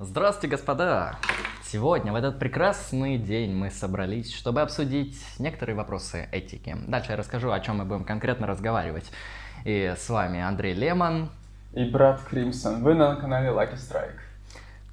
Здравствуйте, господа! Сегодня, в этот прекрасный день, мы собрались, чтобы обсудить некоторые вопросы этики. Дальше я расскажу, о чем мы будем конкретно разговаривать. И с вами Андрей Лемон. И брат Кримсон. Вы на канале Lucky Strike.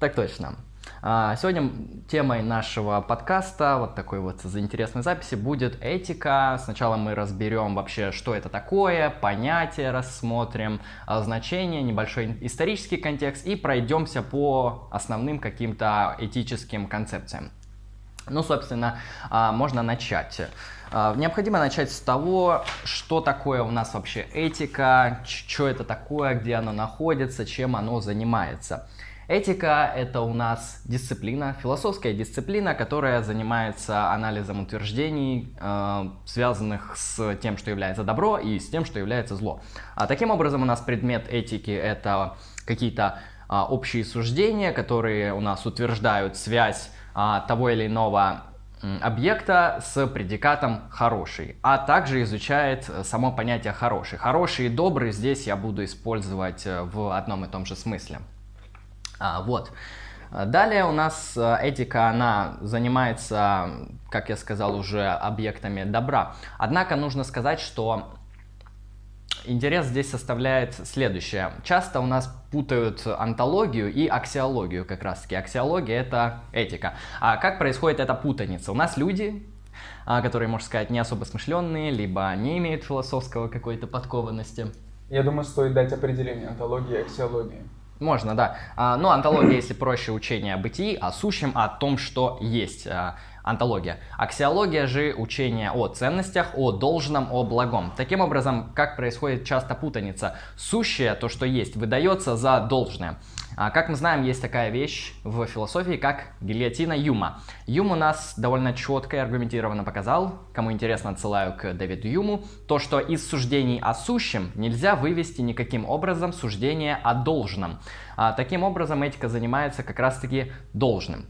Так точно. А, сегодня темой нашего подкаста, вот такой вот за интересной записи, будет этика. Сначала мы разберем вообще, что это такое, понятие рассмотрим, а, значение, небольшой исторический контекст и пройдемся по основным каким-то этическим концепциям. Ну, собственно, а, можно начать. Необходимо начать с того, что такое у нас вообще этика, что это такое, где оно находится, чем оно занимается. Этика — это у нас дисциплина, философская дисциплина, которая занимается анализом утверждений, э, связанных с тем, что является добро, и с тем, что является зло. А таким образом у нас предмет этики — это какие-то э, общие суждения, которые у нас утверждают связь э, того или иного объекта с предикатом хороший, а также изучает само понятие хороший. Хороший и добрый здесь я буду использовать э, в одном и том же смысле. А, вот. Далее у нас э, этика, она занимается, как я сказал, уже объектами добра. Однако нужно сказать, что интерес здесь составляет следующее. Часто у нас путают антологию и аксиологию как раз таки. Аксиология это этика. А как происходит эта путаница? У нас люди, а, которые, можно сказать, не особо смышленные, либо не имеют философского какой-то подкованности. Я думаю, стоит дать определение антологии и аксиологии. Можно, да. А, ну, антология, если проще, учение о бытии, о сущем, о том, что есть. Антология. Аксиология же учение о ценностях, о должном, о благом. Таким образом, как происходит часто путаница. Сущее, то, что есть, выдается за должное. А, как мы знаем, есть такая вещь в философии, как гильотина Юма. Юм у нас довольно четко и аргументированно показал, кому интересно, отсылаю к Дэвиду Юму, то, что из суждений о сущем нельзя вывести никаким образом суждение о должном. А, таким образом, этика занимается как раз-таки должным.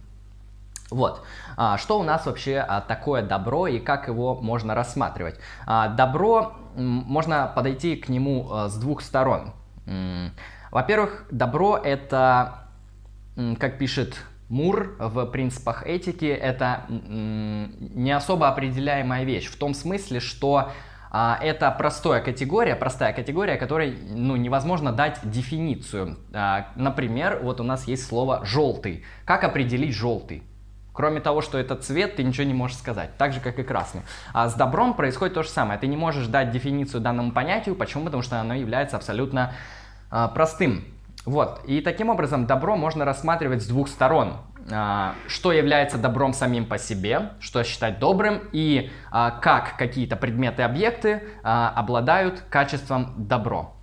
Вот. А, что у нас вообще такое добро и как его можно рассматривать? Добро, можно подойти к нему с двух сторон. Во-первых, добро это, как пишет Мур в принципах этики, это не особо определяемая вещь. В том смысле, что а, это простая категория, простая категория, которой ну, невозможно дать дефиницию. А, например, вот у нас есть слово желтый. Как определить желтый? Кроме того, что это цвет, ты ничего не можешь сказать, так же, как и красный. А с добром происходит то же самое. Ты не можешь дать дефиницию данному понятию. Почему? Потому что оно является абсолютно простым. Вот. И таким образом добро можно рассматривать с двух сторон. А, что является добром самим по себе, что считать добрым, и а, как какие-то предметы объекты обладают качеством добро.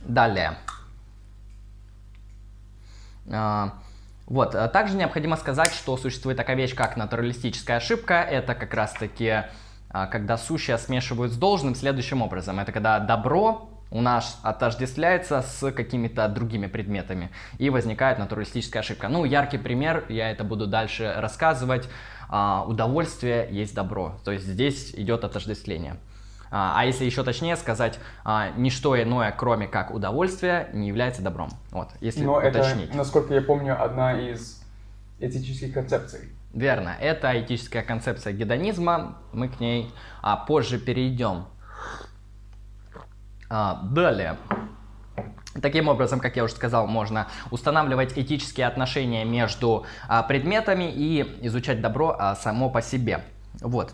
Далее. Вот. Также необходимо сказать, что существует такая вещь, как натуралистическая ошибка. Это как раз-таки, когда сущее смешивают с должным следующим образом. Это когда добро у нас отождествляется с какими-то другими предметами, и возникает натуралистическая ошибка. Ну, яркий пример, я это буду дальше рассказывать, а, удовольствие есть добро, то есть здесь идет отождествление. А, а если еще точнее сказать, а, ничто иное, кроме как удовольствие, не является добром. Вот, если Но уточнить. это, насколько я помню, одна из этических концепций. Верно, это этическая концепция гедонизма, мы к ней а, позже перейдем. А, далее. Таким образом, как я уже сказал, можно устанавливать этические отношения между а, предметами и изучать добро а, само по себе. Вот.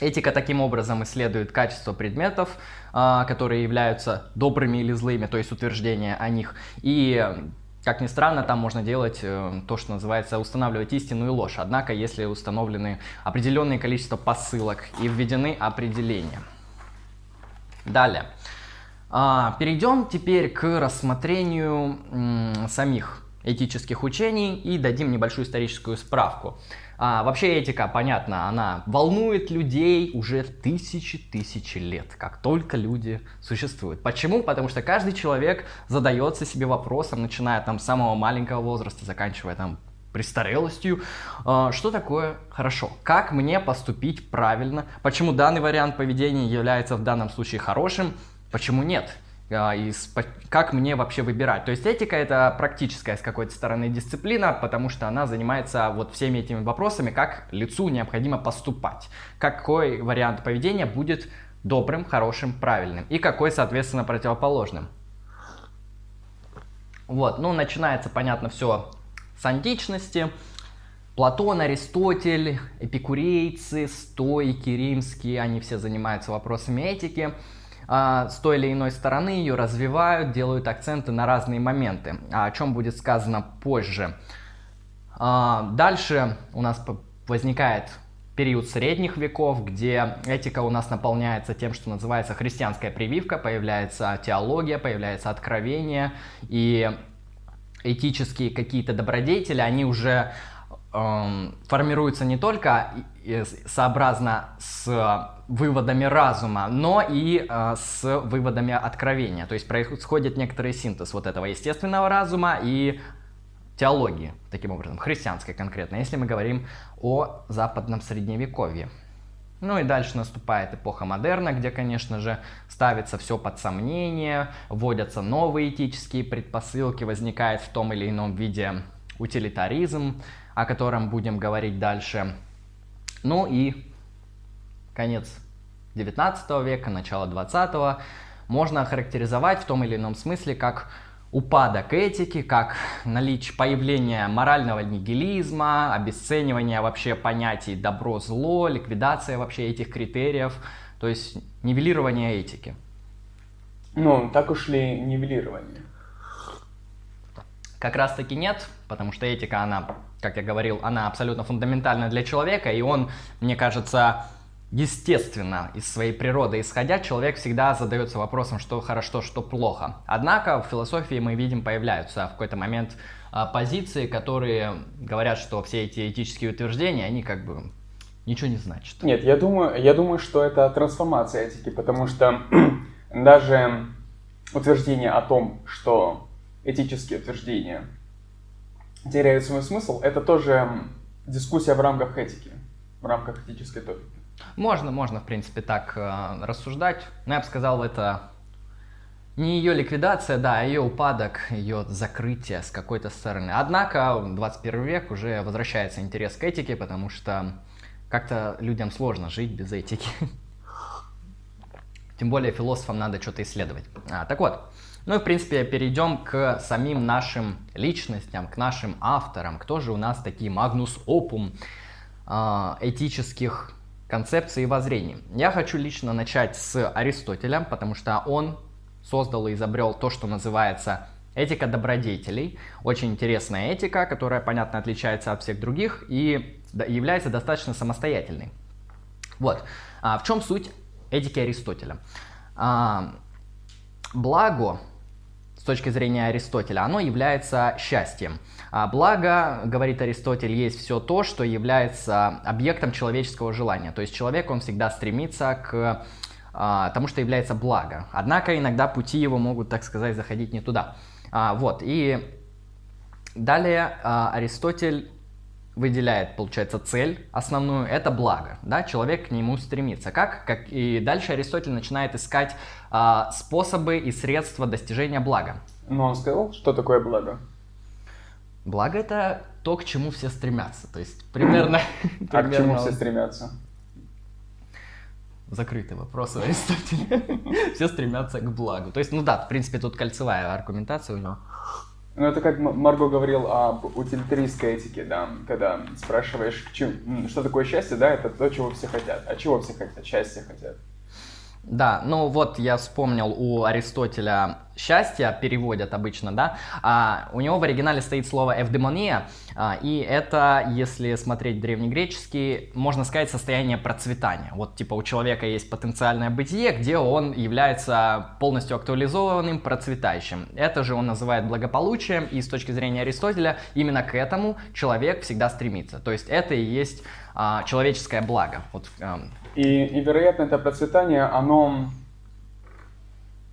Этика таким образом исследует качество предметов, а, которые являются добрыми или злыми, то есть утверждение о них. И как ни странно, там можно делать э, то, что называется устанавливать истину и ложь. Однако, если установлены определенное количество посылок и введены определения. Далее. А, перейдем теперь к рассмотрению м, самих этических учений и дадим небольшую историческую справку. А, вообще этика, понятно, она волнует людей уже тысячи-тысячи лет, как только люди существуют. Почему? Потому что каждый человек задается себе вопросом, начиная там с самого маленького возраста, заканчивая там престарелостью. А, что такое хорошо? Как мне поступить правильно? Почему данный вариант поведения является в данном случае хорошим? Почему нет? а, и как мне вообще выбирать. То есть этика это практическая с какой-то стороны дисциплина, потому что она занимается вот всеми этими вопросами, как лицу необходимо поступать, какой вариант поведения будет добрым, хорошим, правильным и какой, соответственно, противоположным. Вот, ну начинается, понятно, все с античности. Платон, Аристотель, эпикурейцы, стойки римские, они все занимаются вопросами этики. А, с той или иной стороны ее развивают, делают акценты на разные моменты, о чем будет сказано позже. А, дальше у нас возникает период средних веков, где этика у нас наполняется тем, что называется христианская прививка, появляется теология, появляется откровение, и этические какие-то добродетели, они уже эм, формируются не только сообразно с выводами разума, но и э, с выводами откровения. То есть происходит некоторый синтез вот этого естественного разума и теологии, таким образом, христианской конкретно, если мы говорим о западном средневековье. Ну и дальше наступает эпоха модерна, где, конечно же, ставится все под сомнение, вводятся новые этические предпосылки, возникает в том или ином виде утилитаризм, о котором будем говорить дальше. Ну и конец 19 века, начало 20 можно охарактеризовать в том или ином смысле как упадок этики, как наличие появления морального нигилизма, обесценивание вообще понятий добро-зло, ликвидация вообще этих критериев, то есть нивелирование этики. Ну, так уж ли нивелирование? Как раз таки нет, потому что этика, она, как я говорил, она абсолютно фундаментальна для человека, и он, мне кажется, Естественно, из своей природы исходя, человек всегда задается вопросом, что хорошо, что плохо. Однако в философии мы видим, появляются в какой-то момент а, позиции, которые говорят, что все эти этические утверждения, они как бы ничего не значат. Нет, я думаю, я думаю, что это трансформация этики, потому что даже утверждение о том, что этические утверждения теряют свой смысл, это тоже дискуссия в рамках этики, в рамках этической топики. Можно, можно, в принципе, так э, рассуждать. Но я бы сказал, это не ее ликвидация, да, а ее упадок, ее закрытие с какой-то стороны. Однако 21 век уже возвращается интерес к этике, потому что как-то людям сложно жить без этики. Тем более философам надо что-то исследовать. А, так вот, ну и в принципе перейдем к самим нашим личностям, к нашим авторам. Кто же у нас такие магнус опум э, этических концепции и воззрений. Я хочу лично начать с Аристотеля, потому что он создал и изобрел то, что называется этика добродетелей. Очень интересная этика, которая, понятно, отличается от всех других и является достаточно самостоятельной. Вот. А в чем суть этики Аристотеля? А, благо точки зрения Аристотеля, оно является счастьем. А благо, говорит Аристотель, есть все то, что является объектом человеческого желания. То есть человек, он всегда стремится к а, тому, что является благо. Однако иногда пути его могут, так сказать, заходить не туда. А, вот, и далее а, Аристотель выделяет, получается, цель основную, это благо, да, человек к нему стремится. Как? как и дальше Аристотель начинает искать а, способы и средства достижения блага. Но он сказал, что такое благо? Благо это то, к чему все стремятся, то есть примерно... А к чему все стремятся? Закрытый вопрос Аристотеля. Все стремятся к благу. То есть, ну да, в принципе, тут кольцевая аргументация у него. Ну, это как Марго говорил об утилитаристской этике, да, когда спрашиваешь, что такое счастье, да, это то, чего все хотят. А чего все хотят? Счастье хотят. Да, ну вот я вспомнил у Аристотеля счастье переводят обычно, да, а у него в оригинале стоит слово эвдемония, а, и это, если смотреть древнегреческий, можно сказать состояние процветания. Вот типа у человека есть потенциальное бытие, где он является полностью актуализованным, процветающим. Это же он называет благополучием, и с точки зрения Аристотеля именно к этому человек всегда стремится. То есть это и есть а, человеческое благо. Вот, а, и, и, вероятно, это процветание, оно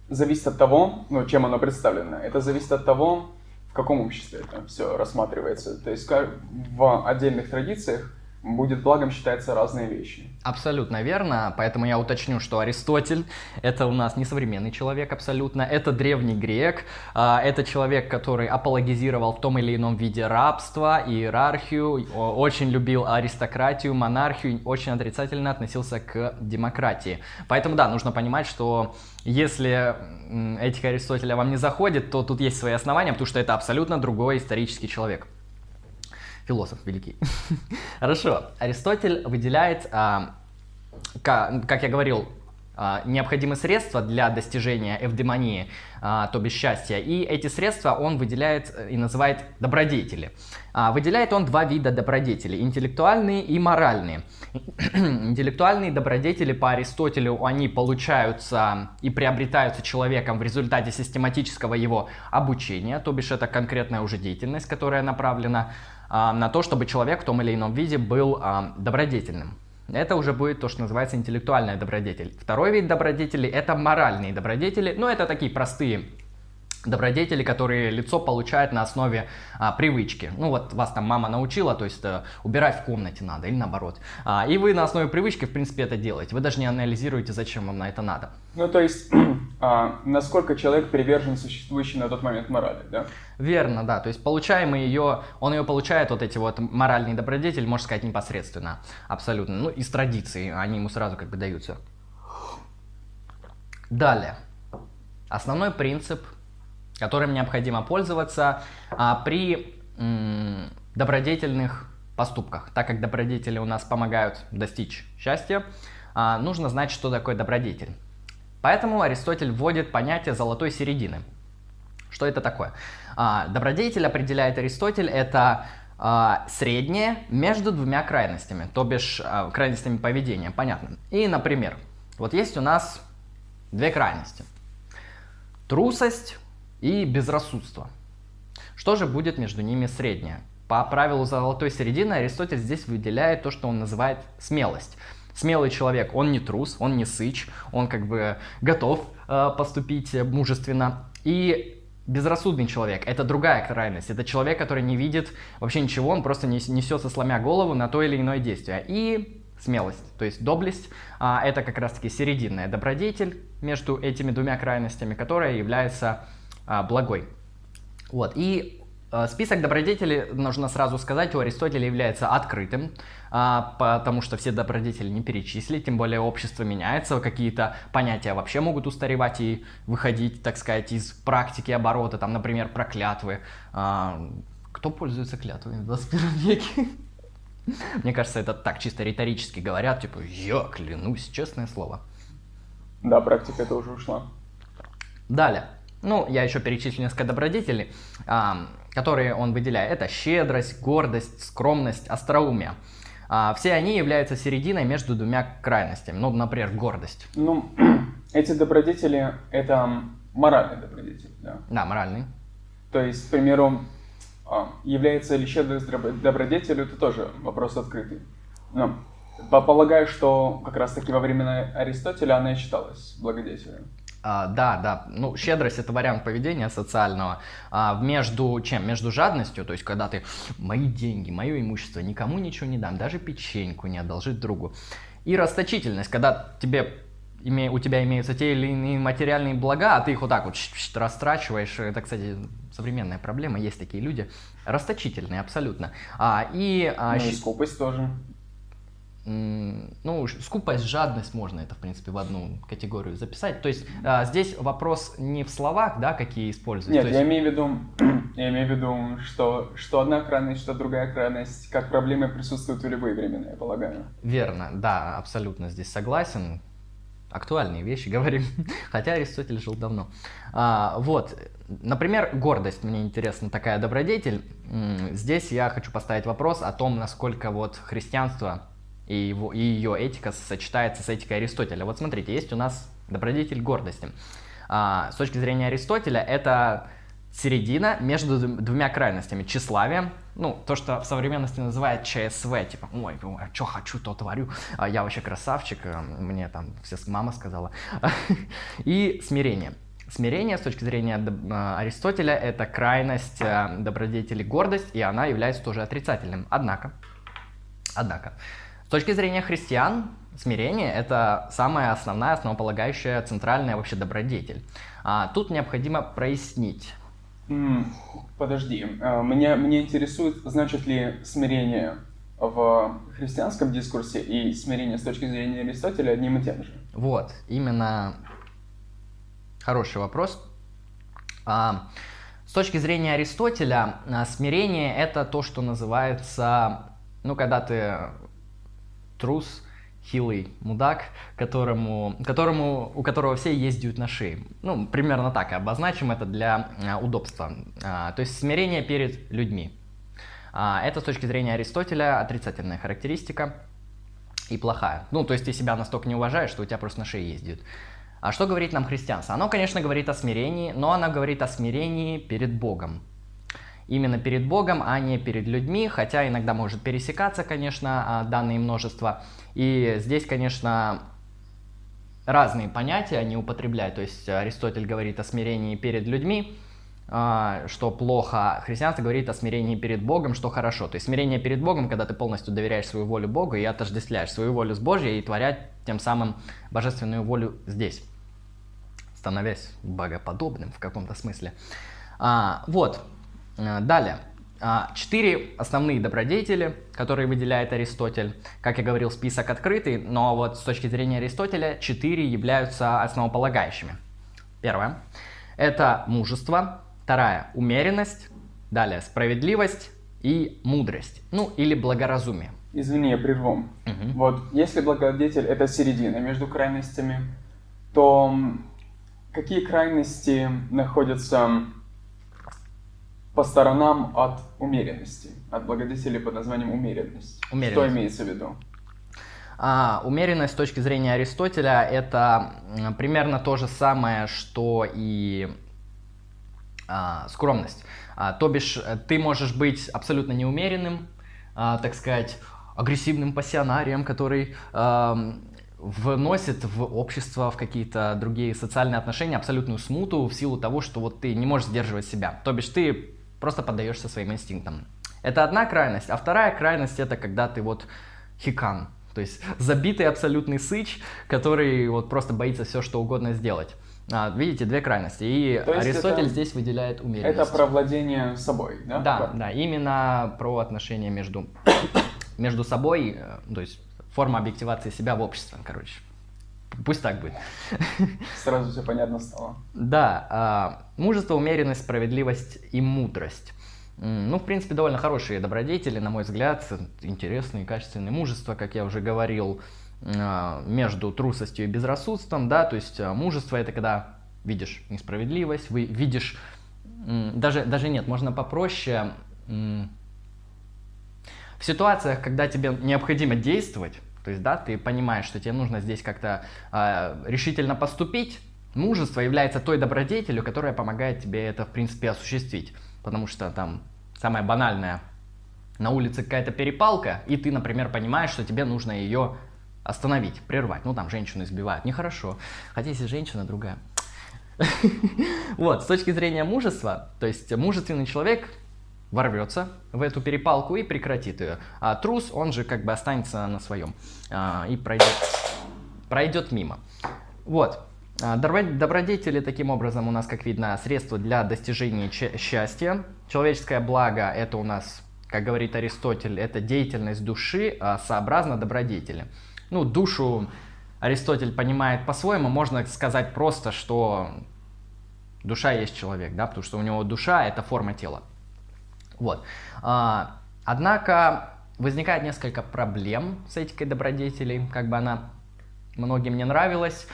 зависит от того, ну, чем оно представлено. Это зависит от того, в каком обществе это все рассматривается. То есть в отдельных традициях будет благом считаются разные вещи. Абсолютно верно, поэтому я уточню, что Аристотель это у нас не современный человек абсолютно, это древний грек, а, это человек, который апологизировал в том или ином виде рабство, иерархию, очень любил аристократию, монархию, очень отрицательно относился к демократии. Поэтому да, нужно понимать, что если этика Аристотеля вам не заходит, то тут есть свои основания, потому что это абсолютно другой исторический человек философ великий. Хорошо. Аристотель выделяет, а, как я говорил, а, необходимые средства для достижения эвдемонии, а, то бишь счастья. И эти средства он выделяет и называет добродетели. Выделяет он два вида добродетелей, интеллектуальные и моральные. Интеллектуальные добродетели по Аристотелю, они получаются и приобретаются человеком в результате систематического его обучения, то бишь это конкретная уже деятельность, которая направлена на то, чтобы человек в том или ином виде был а, добродетельным. Это уже будет то, что называется интеллектуальная добродетель. Второй вид добродетели – это моральные добродетели. Но это такие простые добродетели, которые лицо получает на основе а, привычки. Ну вот вас там мама научила, то есть а, убирать в комнате надо или наоборот. А, и вы на основе привычки, в принципе, это делаете. Вы даже не анализируете, зачем вам на это надо. Ну то есть, а, насколько человек привержен существующей на тот момент морали, да? Верно, да. То есть получаемый ее, он ее получает, вот эти вот моральные добродетели, можно сказать, непосредственно. Абсолютно. Ну, из традиции, они ему сразу как бы даются. Далее. Основной принцип которым необходимо пользоваться а, при м, добродетельных поступках. Так как добродетели у нас помогают достичь счастья, а, нужно знать, что такое добродетель. Поэтому Аристотель вводит понятие золотой середины. Что это такое? А, добродетель определяет Аристотель, это а, среднее между двумя крайностями, то бишь а, крайностями поведения, понятно. И, например, вот есть у нас две крайности. Трусость и безрассудство. Что же будет между ними среднее? По правилу золотой середины Аристотель здесь выделяет то, что он называет смелость. Смелый человек, он не трус, он не сыч, он как бы готов э, поступить мужественно. И безрассудный человек, это другая крайность. Это человек, который не видит вообще ничего, он просто несется сломя голову на то или иное действие. И смелость, то есть доблесть, а, это как раз-таки серединная добродетель между этими двумя крайностями, которая является а, благой. Вот. И а, Список добродетелей, нужно сразу сказать, у Аристотеля является открытым, а, потому что все добродетели не перечислить, тем более общество меняется, какие-то понятия вообще могут устаревать и выходить, так сказать, из практики оборота, там, например, про клятвы. Кто пользуется клятвами в 21 веке? Мне кажется, это так чисто риторически говорят, типа, я клянусь, честное слово. Да, практика это уже ушла. Далее. Ну, я еще перечислю несколько добродетелей, а, которые он выделяет. Это щедрость, гордость, скромность, остроумие. А, все они являются серединой между двумя крайностями. Ну, например, гордость. Ну, эти добродетели – это моральные добродетели, да? Да, моральные. То есть, к примеру, а, является ли щедрость добродетелью, это тоже вопрос открытый. Но полагаю, что как раз-таки во времена Аристотеля она и считалась благодетелем. А, да, да. Ну, щедрость это вариант поведения социального. А, между чем? Между жадностью, то есть когда ты мои деньги, мое имущество, никому ничего не дам, даже печеньку не одолжить другу. И расточительность, когда тебе име, у тебя имеются те или иные материальные блага, а ты их вот так вот растрачиваешь. Это, кстати, современная проблема, есть такие люди, расточительные абсолютно. А, и, а, ну и скупость тоже ну, скупость, жадность можно это, в принципе, в одну категорию записать. То есть а, здесь вопрос не в словах, да, какие используют. Нет, есть... я имею в виду, я имею в виду, что, что одна крайность, что другая крайность, как проблемы присутствуют в любые времена, я полагаю. Верно, да, абсолютно здесь согласен. Актуальные вещи говорим, хотя Аристотель жил давно. А, вот, например, гордость, мне интересна такая добродетель. Здесь я хочу поставить вопрос о том, насколько вот христианство и, его, и ее этика сочетается с этикой Аристотеля. Вот смотрите, есть у нас добродетель гордости. А, с точки зрения Аристотеля, это середина между двумя крайностями. Тщеславие, ну, то, что в современности называют ЧСВ, типа, ой, а что хочу, то творю, а я вообще красавчик, э, мне там все мама сказала. И смирение. Смирение с точки зрения э, Аристотеля это крайность добродетели гордость, и она является тоже отрицательным. Однако, Однако, точки зрения христиан, смирение – это самая основная, основополагающая, центральная вообще добродетель. А, тут необходимо прояснить. Подожди, а, меня, меня интересует, значит ли смирение в христианском дискурсе и смирение с точки зрения Аристотеля одним и тем же? Вот, именно хороший вопрос. А, с точки зрения Аристотеля, а, смирение это то, что называется, ну, когда ты трус, хилый мудак, которому, которому, у которого все ездят на шее. Ну, примерно так, обозначим это для а, удобства. А, то есть смирение перед людьми. А, это с точки зрения Аристотеля отрицательная характеристика и плохая. Ну, то есть ты себя настолько не уважаешь, что у тебя просто на шее ездят. А что говорит нам христианство? Оно, конечно, говорит о смирении, но оно говорит о смирении перед Богом. Именно перед Богом, а не перед людьми, хотя иногда может пересекаться, конечно, а, данные множества. И здесь, конечно, разные понятия они употребляют. То есть Аристотель говорит о смирении перед людьми, а, что плохо. Христианство говорит о смирении перед Богом, что хорошо. То есть смирение перед Богом, когда ты полностью доверяешь свою волю Богу и отождествляешь свою волю с Божьей и творя тем самым божественную волю здесь становясь богоподобным в каком-то смысле. А, вот, а, далее. А, четыре основные добродетели, которые выделяет Аристотель. Как я говорил, список открытый, но вот с точки зрения Аристотеля четыре являются основополагающими. Первое – это мужество. Вторая – умеренность. Далее – справедливость и мудрость. Ну, или благоразумие. Извини, я прерву. Угу. Вот, если благодетель – это середина между крайностями, то какие крайности находятся по сторонам от умеренности, от благодетелей под названием умеренность? умеренность. Что имеется в виду? А, умеренность с точки зрения Аристотеля это примерно то же самое, что и а, скромность. А, то бишь, ты можешь быть абсолютно неумеренным, а, так сказать, агрессивным пассионарием, который а, вносит в общество, в какие-то другие социальные отношения абсолютную смуту в силу того, что вот ты не можешь сдерживать себя. То бишь ты просто поддаешься своим инстинктам. Это одна крайность. А вторая крайность это когда ты вот хикан, то есть забитый абсолютный сыч, который вот просто боится все что угодно сделать. А, видите, две крайности. И Аристотель это, здесь выделяет умеренность. Это про владение собой, да? Да, да, именно про отношения между, между собой, э, то есть форма объективации себя в обществе, короче. Пусть так будет. Сразу все понятно стало. Да, а, мужество, умеренность, справедливость и мудрость. Ну, в принципе, довольно хорошие добродетели, на мой взгляд, интересные, качественные мужество, как я уже говорил, а, между трусостью и безрассудством, да, то есть а, мужество это когда видишь несправедливость, вы видишь, даже, даже нет, можно попроще, в ситуациях, когда тебе необходимо действовать, то есть, да, ты понимаешь, что тебе нужно здесь как-то э, решительно поступить, мужество является той добродетелью, которая помогает тебе это, в принципе, осуществить. Потому что там самое банальное, на улице какая-то перепалка, и ты, например, понимаешь, что тебе нужно ее остановить, прервать. Ну, там женщину избивают, нехорошо. Хотя если женщина другая. Вот, с точки зрения мужества, то есть мужественный человек ворвется в эту перепалку и прекратит ее. А трус, он же как бы останется на своем а, и пройдет, пройдет мимо. Вот. А, добродетели таким образом у нас, как видно, средства для достижения счастья. Человеческое благо это у нас, как говорит Аристотель, это деятельность души а, сообразно добродетели. Ну, душу Аристотель понимает по-своему, можно сказать просто, что душа есть человек, да, потому что у него душа это форма тела. Вот. А, однако возникает несколько проблем с этикой добродетелей, как бы она многим не нравилась.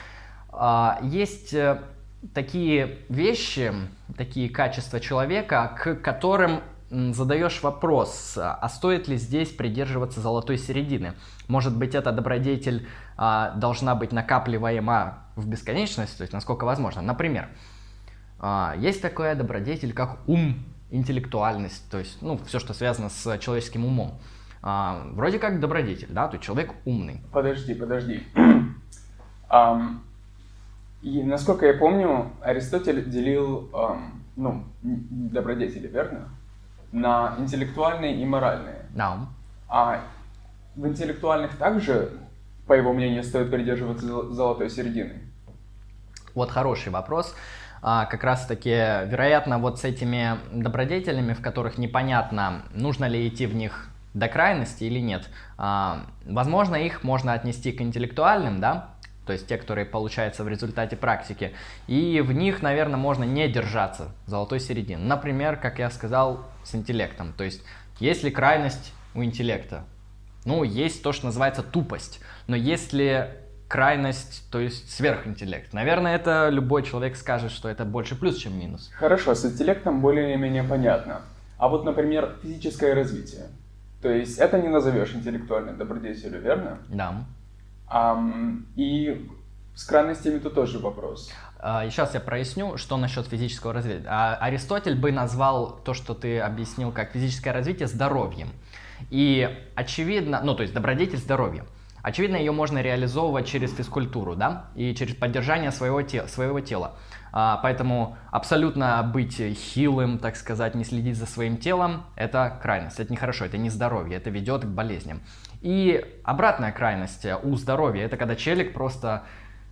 А, есть э, такие вещи, такие качества человека, к которым задаешь вопрос, а стоит ли здесь придерживаться золотой середины? Может быть, эта добродетель а, должна быть накапливаема в бесконечность, то есть насколько возможно. Например, а, есть такая добродетель, как ум интеллектуальность, то есть, ну, все, что связано с человеческим умом. А, вроде как добродетель, да, то есть человек умный. Подожди, подожди. um, и, насколько я помню, Аристотель делил, um, ну, добродетели, верно? На интеллектуальные и моральные. Да. А в интеллектуальных также, по его мнению, стоит придерживаться золотой середины? Вот хороший вопрос. А, как раз таки, вероятно, вот с этими добродетелями, в которых непонятно, нужно ли идти в них до крайности или нет. А, возможно, их можно отнести к интеллектуальным, да, то есть те, которые получаются в результате практики. И в них, наверное, можно не держаться золотой середины. Например, как я сказал, с интеллектом. То есть есть ли крайность у интеллекта? Ну, есть то, что называется тупость. Но если крайность, то есть сверхинтеллект. Наверное, это любой человек скажет, что это больше плюс, чем минус. Хорошо, с интеллектом более-менее понятно. А вот, например, физическое развитие. То есть это не назовешь интеллектуальной добродетелью, верно? Да. Um, и с крайностями тут тоже вопрос. Сейчас я проясню, что насчет физического развития. Uh, Аристотель бы назвал то, что ты объяснил, как физическое развитие здоровьем. И очевидно, ну то есть добродетель здоровья. Очевидно, ее можно реализовывать через физкультуру, да, и через поддержание своего, те, своего тела. А, поэтому абсолютно быть хилым, так сказать, не следить за своим телом, это крайность, это нехорошо, это не здоровье, это ведет к болезням. И обратная крайность у здоровья, это когда челик просто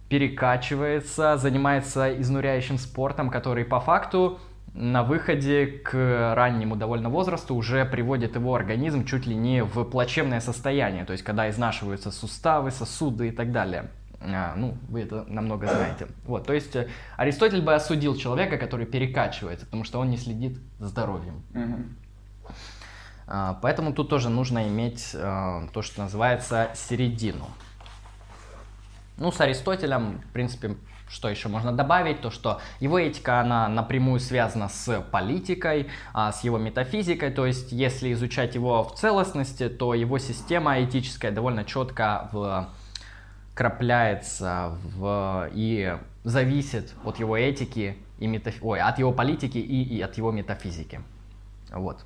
перекачивается, занимается изнуряющим спортом, который по факту на выходе к раннему довольно возрасту уже приводит его организм чуть ли не в плачевное состояние, то есть когда изнашиваются суставы, сосуды и так далее. А, ну, вы это намного знаете. Вот, то есть э, Аристотель бы осудил человека, который перекачивается, потому что он не следит за здоровьем. А, поэтому тут тоже нужно иметь а, то, что называется середину. Ну, с Аристотелем, в принципе, что еще можно добавить? То, что его этика, она напрямую связана с политикой, а, с его метафизикой. То есть, если изучать его в целостности, то его система этическая довольно четко вкрапляется в, и зависит от его этики и метаф... Ой, от его политики и, и от его метафизики. Вот.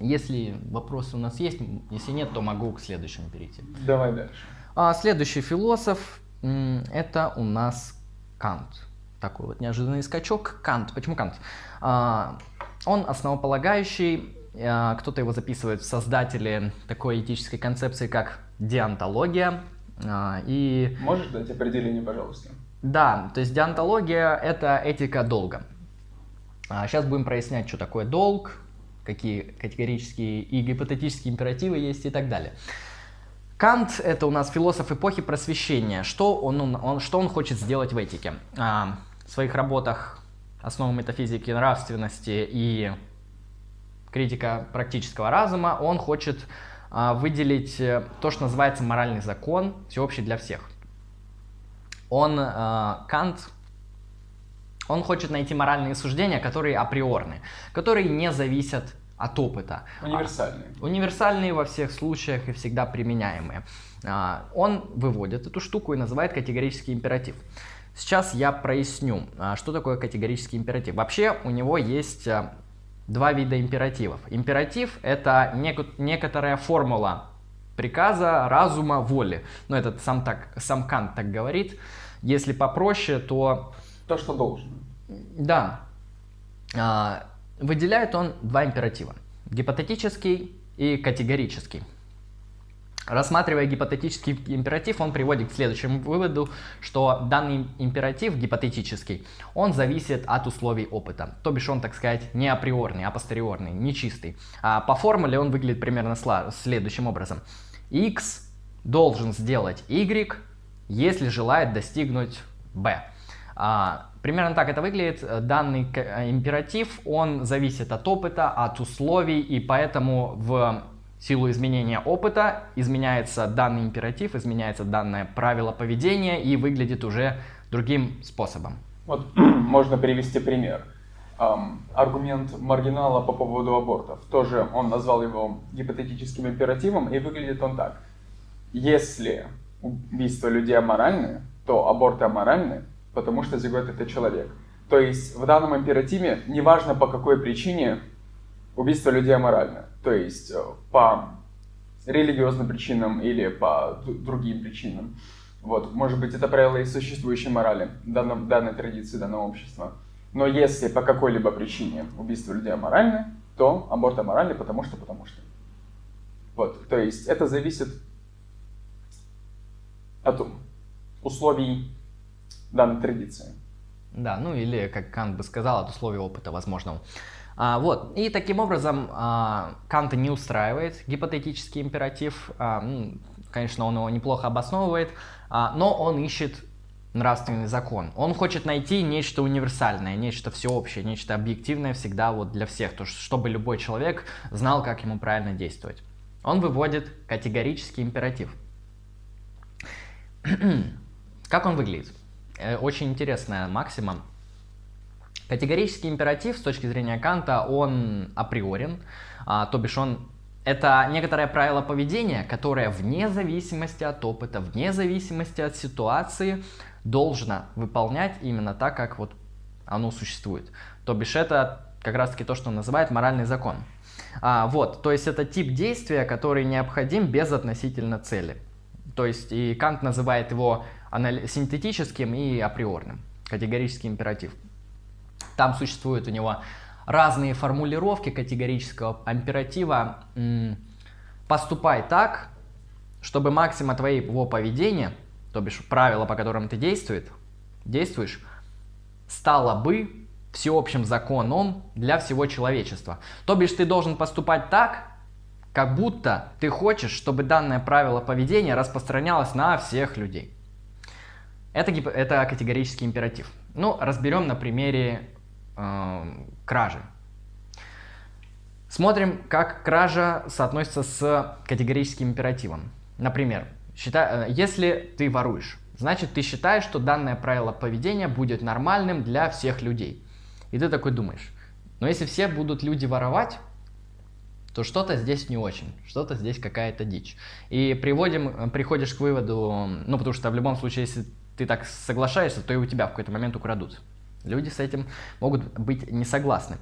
Если вопросы у нас есть, если нет, то могу к следующему перейти. Давай дальше. А, следующий философ это у нас Кант. Такой вот неожиданный скачок. Кант. Почему Кант? А, он основополагающий, а, кто-то его записывает в создатели такой этической концепции, как деонтология. А, и... Можешь дать определение, пожалуйста? Да, то есть деонтология – это этика долга. Сейчас будем прояснять, что такое долг, какие категорические и гипотетические императивы есть и так далее. Кант — это у нас философ эпохи просвещения. Что он, он, что он хочет сделать в этике? А, в своих работах «Основы метафизики нравственности» и «Критика практического разума» он хочет а, выделить э, то, что называется моральный закон, всеобщий для всех. Он, а, Кант, он хочет найти моральные суждения, которые априорны, которые не зависят от опыта. Универсальные. А, универсальные во всех случаях и всегда применяемые. А, он выводит эту штуку и называет категорический императив. Сейчас я проясню, а, что такое категорический императив. Вообще у него есть а, два вида императивов. Императив — это нек- некоторая формула приказа, разума, воли. Но этот сам, так, сам Кант так говорит. Если попроще, то... То, что должен. Да. Выделяет он два императива. Гипотетический и категорический. Рассматривая гипотетический императив, он приводит к следующему выводу, что данный императив гипотетический, он зависит от условий опыта. То бишь он, так сказать, не априорный, а постериорный, не чистый. А по формуле он выглядит примерно следующим образом. X должен сделать Y, если желает достигнуть B. А, примерно так это выглядит. Данный э, императив, он зависит от опыта, от условий, и поэтому в силу изменения опыта изменяется данный императив, изменяется данное правило поведения и выглядит уже другим способом. Вот можно привести пример. Um, аргумент маргинала по поводу абортов. Тоже он назвал его гипотетическим императивом, и выглядит он так. Если убийство людей аморальны, то аборты аморальны, потому что зигот это человек. То есть в данном императиве неважно по какой причине убийство людей аморально. То есть э, по религиозным причинам или по другим причинам. Вот, может быть, это правило из существующей морали данной, данной традиции, данного общества. Но если по какой-либо причине убийство людей аморально, то аборт аморальный, потому что, потому что. Вот, то есть это зависит от условий данной традиции. Да, ну или, как Кант бы сказал, от условий опыта возможного. А, вот, и таким образом а, Канта не устраивает гипотетический императив. А, ну, конечно, он его неплохо обосновывает, а, но он ищет нравственный закон. Он хочет найти нечто универсальное, нечто всеобщее, нечто объективное всегда вот для всех, то, чтобы любой человек знал, как ему правильно действовать. Он выводит категорический императив. как он выглядит? Э, очень интересная максима. Категорический императив с точки зрения Канта, он априорен, а, то бишь он это некоторое правило поведения, которое вне зависимости от опыта, вне зависимости от ситуации должно выполнять именно так, как вот оно существует. То бишь это как раз таки то, что он называет моральный закон. А, вот, то есть это тип действия, который необходим без относительно цели. То есть и Кант называет его синтетическим и априорным, категорический императив. Там существуют у него разные формулировки категорического императива. Поступай так, чтобы максима твоего поведения – то бишь правила, по которым ты действует, действуешь, стало бы всеобщим законом для всего человечества. То бишь ты должен поступать так, как будто ты хочешь, чтобы данное правило поведения распространялось на всех людей. Это, это категорический императив. Ну, разберем на примере э, кражи. Смотрим, как кража соотносится с категорическим императивом. Например, Считай, э, если ты воруешь, значит ты считаешь, что данное правило поведения будет нормальным для всех людей. И ты такой думаешь, но если все будут люди воровать, то что-то здесь не очень, что-то здесь какая-то дичь. И приводим, э, приходишь к выводу, ну потому что в любом случае, если ты так соглашаешься, то и у тебя в какой-то момент украдут. Люди с этим могут быть не согласны.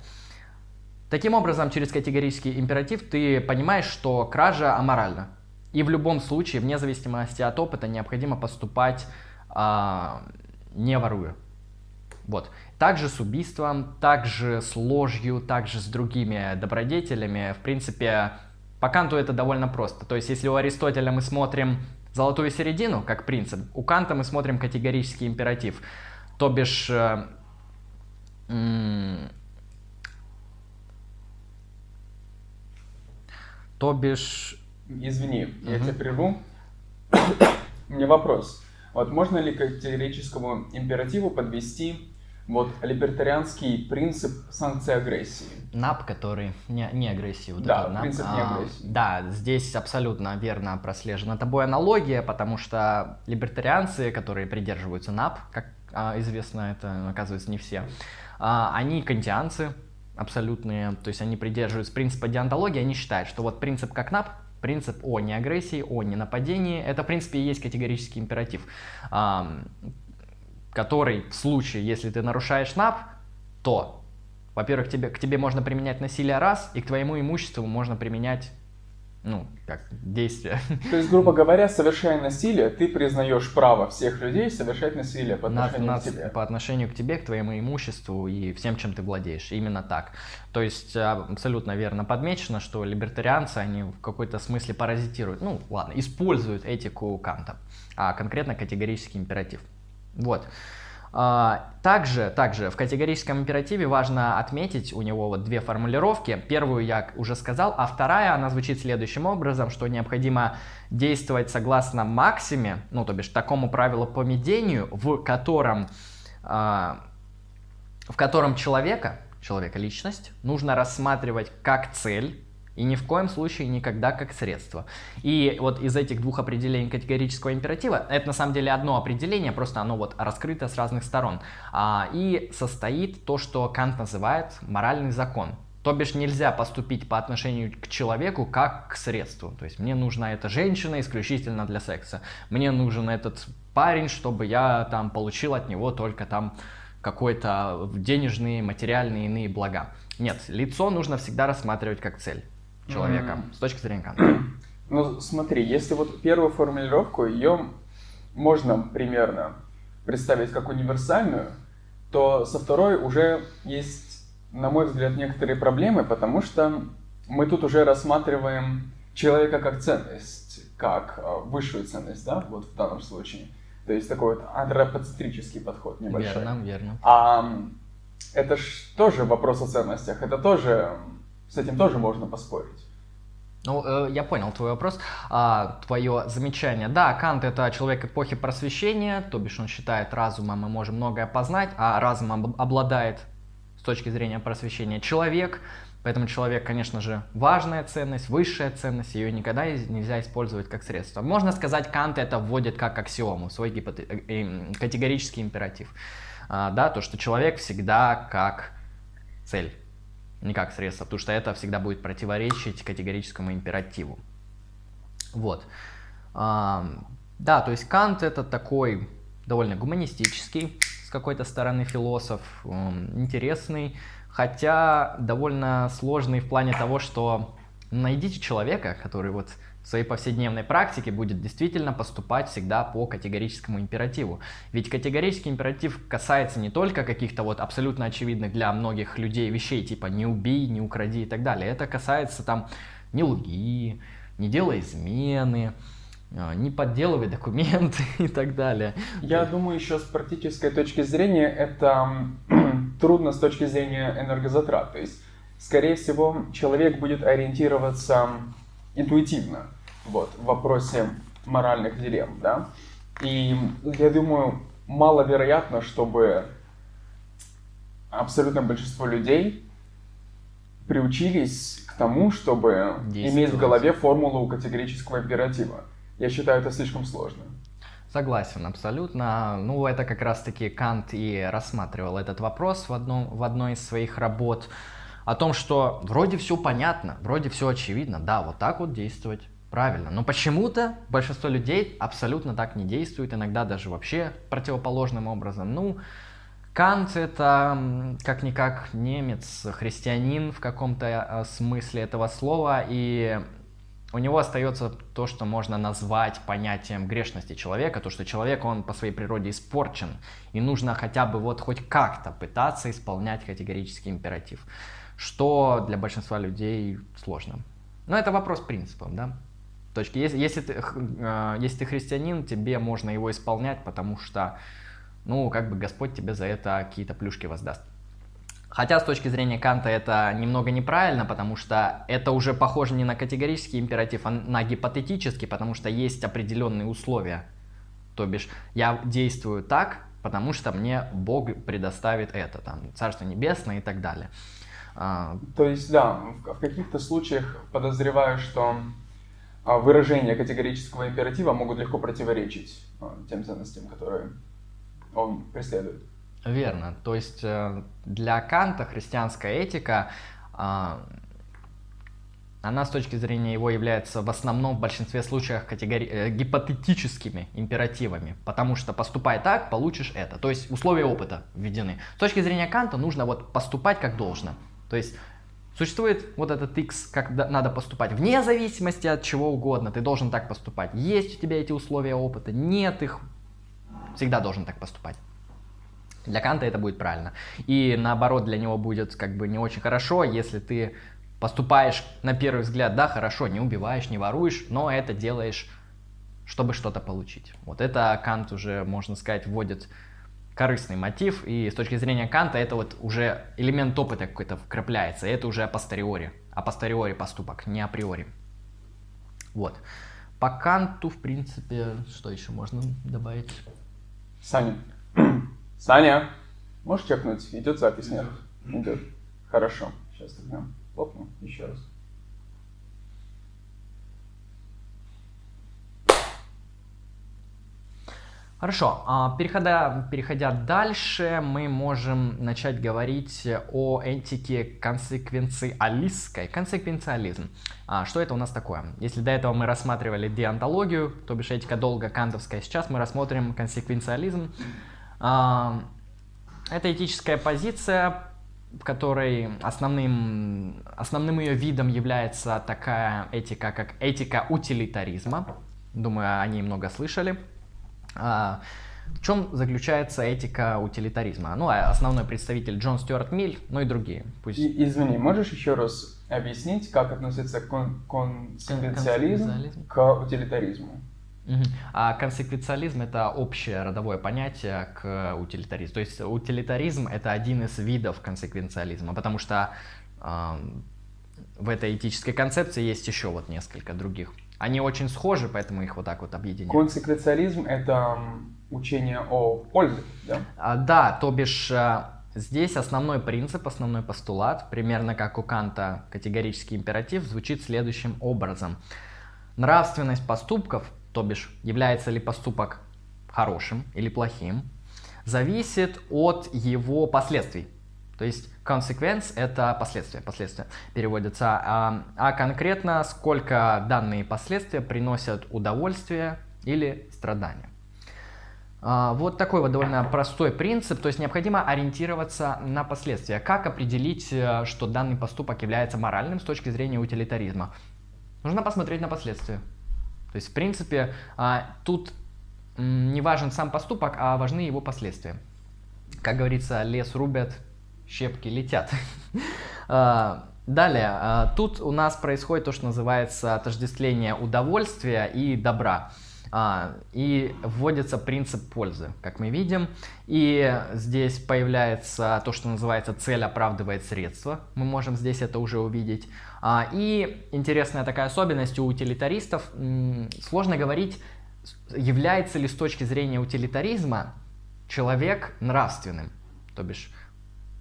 Таким образом, через категорический императив ты понимаешь, что кража аморальна. И в любом случае, вне зависимости от опыта, необходимо поступать а, не воруя. Вот. Также с убийством, также с ложью, также с другими добродетелями. В принципе, по Канту это довольно просто. То есть, если у Аристотеля мы смотрим золотую середину, как принцип, у Канта мы смотрим категорический императив. То бишь, э, то бишь Извини, угу. я тебя прерву. У меня вопрос. Вот можно ли к категорическому императиву подвести вот либертарианский принцип санкции агрессии? НАП, который не, не агрессии. Вот да, НАП. принцип не а, агрессии. А, да, здесь абсолютно верно прослежена тобой аналогия, потому что либертарианцы, которые придерживаются НАП, как а, известно, это оказывается не все, а, они кантианцы абсолютные, то есть они придерживаются принципа диантологии, они считают, что вот принцип как НАП Принцип о неагрессии, о ненападении, это, в принципе, и есть категорический императив, который в случае, если ты нарушаешь НАП, то, во-первых, тебе, к тебе можно применять насилие раз, и к твоему имуществу можно применять ну, как действие. То есть, грубо говоря, совершая насилие, ты признаешь право всех людей совершать насилие по отношению на, к тебе. По отношению к тебе, к твоему имуществу и всем, чем ты владеешь. Именно так. То есть, а, абсолютно верно подмечено, что либертарианцы, они в какой-то смысле паразитируют, ну, ладно, используют этику Канта, а конкретно категорический императив. Вот. А, также, также в категорическом императиве важно отметить у него вот две формулировки. Первую я уже сказал, а вторая, она звучит следующим образом, что необходимо действовать согласно максиме, ну то бишь такому правилу поведению, в котором, а, в котором человека, человека личность, нужно рассматривать как цель, и ни в коем случае никогда как средство. И вот из этих двух определений категорического императива, это на самом деле одно определение, просто оно вот раскрыто с разных сторон. А, и состоит то, что Кант называет моральный закон. То бишь нельзя поступить по отношению к человеку как к средству. То есть мне нужна эта женщина исключительно для секса. Мне нужен этот парень, чтобы я там получил от него только там какой-то денежные, материальные иные блага. Нет, лицо нужно всегда рассматривать как цель человека mm. с точки зрения Канта? Ну, смотри, если вот первую формулировку, ее можно примерно представить как универсальную, то со второй уже есть, на мой взгляд, некоторые проблемы, потому что мы тут уже рассматриваем человека как ценность. как э, высшую ценность, да, вот в данном случае. То есть такой вот антропоцентрический подход небольшой. Верно, верно. А это ж тоже вопрос о ценностях, это тоже, с этим тоже можно поспорить. Ну, э, я понял твой вопрос, а, твое замечание. Да, Кант это человек эпохи просвещения, то бишь он считает разумом мы можем многое познать, а разумом обладает с точки зрения просвещения человек, Поэтому человек, конечно же, важная ценность, высшая ценность, ее никогда нельзя использовать как средство. Можно сказать, Кант это вводит как аксиому, свой гипот... Э, э, категорический императив. А, да, то, что человек всегда как цель, не как средство, потому что это всегда будет противоречить категорическому императиву. Вот. А, да, то есть Кант это такой довольно гуманистический с какой-то стороны философ, интересный, хотя довольно сложный в плане того, что найдите человека, который вот в своей повседневной практике будет действительно поступать всегда по категорическому императиву. Ведь категорический императив касается не только каких-то вот абсолютно очевидных для многих людей вещей, типа не убей, не укради и так далее. Это касается там не лги, не делай измены, а, не подделывай документы и так далее. Я думаю, еще с практической точки зрения это трудно с точки зрения энергозатрат. То есть, скорее всего, человек будет ориентироваться интуитивно вот, в вопросе моральных дилемм. Да? И я думаю, маловероятно, чтобы абсолютное большинство людей приучились к тому, чтобы иметь в голове формулу категорического императива. Я считаю это слишком сложно. Согласен, абсолютно. Ну, это как раз-таки Кант и рассматривал этот вопрос в, одном, в одной из своих работ. О том, что вроде все понятно, вроде все очевидно. Да, вот так вот действовать правильно. Но почему-то большинство людей абсолютно так не действует, иногда даже вообще противоположным образом. Ну, Кант это как-никак немец, христианин в каком-то э, смысле этого слова, и у него остается то, что можно назвать понятием грешности человека, то, что человек, он по своей природе испорчен, и нужно хотя бы вот хоть как-то пытаться исполнять категорический императив, что для большинства людей сложно. Но это вопрос принципов, да? Точки. Если, если, ты, э, если ты христианин, тебе можно его исполнять, потому что, ну, как бы Господь тебе за это какие-то плюшки воздаст. Хотя с точки зрения Канта это немного неправильно, потому что это уже похоже не на категорический императив, а на гипотетический, потому что есть определенные условия. То бишь, я действую так, потому что мне Бог предоставит это, там, Царство Небесное и так далее. А, То есть, да, в каких-то случаях подозреваю, что а, выражения категорического императива могут легко противоречить а, тем ценностям, которые он преследует. Верно. То есть э, для Канта христианская этика, она с точки зрения его является в основном в большинстве случаев категори... Э, гипотетическими императивами, потому что поступай так, получишь это. То есть условия опыта введены. С точки зрения Канта нужно вот поступать как должно. То есть Существует вот этот X, как надо поступать, вне зависимости от чего угодно, ты должен так поступать. Есть у тебя эти условия опыта, нет их, всегда должен так поступать. Для Канта это будет правильно. И наоборот, для него будет как бы не очень хорошо, если ты поступаешь на первый взгляд, да, хорошо, не убиваешь, не воруешь, но это делаешь, чтобы что-то получить. Вот это Кант уже, можно сказать, вводит корыстный мотив, и с точки зрения Канта это вот уже элемент опыта какой-то вкрапляется, и это уже апостериори, апостериори поступок, не априори. Вот. По Канту, в принципе, что еще можно добавить? Саня, Саня, можешь чекнуть? Идет запись, нет? Идет. Хорошо. Сейчас тогда лопну еще раз. Хорошо, а, переходя, переходя дальше, мы можем начать говорить о этике консеквенциалистской. Консеквенциализм. А, что это у нас такое? Если до этого мы рассматривали деонтологию, то бишь этика долго кантовская, сейчас мы рассмотрим консеквенциализм. А, это этическая позиция, в которой основным, основным ее видом является такая этика, как этика утилитаризма. Думаю, о ней много слышали. А, В чем заключается этика утилитаризма? Ну, а основной представитель Джон Стюарт Милль, ну и другие. Пусть... И, извини, можешь еще раз объяснить, как относится кон консеквенциализм к утилитаризму? Угу. А консеквенциализм это общее родовое понятие к утилитаризму. То есть утилитаризм это один из видов консеквенциализма, потому что э, в этой этической концепции есть еще вот несколько других. Они очень схожи, поэтому их вот так вот объединяют. Консеквенциализм это учение о пользе, да? А, да, то бишь э, здесь основной принцип, основной постулат, примерно как у Канта категорический императив, звучит следующим образом. Нравственность поступков – то бишь является ли поступок хорошим или плохим, зависит от его последствий. То есть consequence — это последствия, последствия переводятся, а, а конкретно сколько данные последствия приносят удовольствие или страдания. А, вот такой вот довольно простой принцип, то есть необходимо ориентироваться на последствия. Как определить, э, что данный поступок является моральным с точки зрения утилитаризма? Нужно посмотреть на последствия. То есть, в принципе, а, тут не важен сам поступок, а важны его последствия. Как говорится, лес рубят, щепки летят. А, далее, а, тут у нас происходит то, что называется отождествление удовольствия и добра. И вводится принцип пользы, как мы видим. И здесь появляется то, что называется цель оправдывает средства. Мы можем здесь это уже увидеть. А, и интересная такая особенность у утилитаристов, сложно говорить, является ли с точки зрения утилитаризма человек нравственным. То бишь,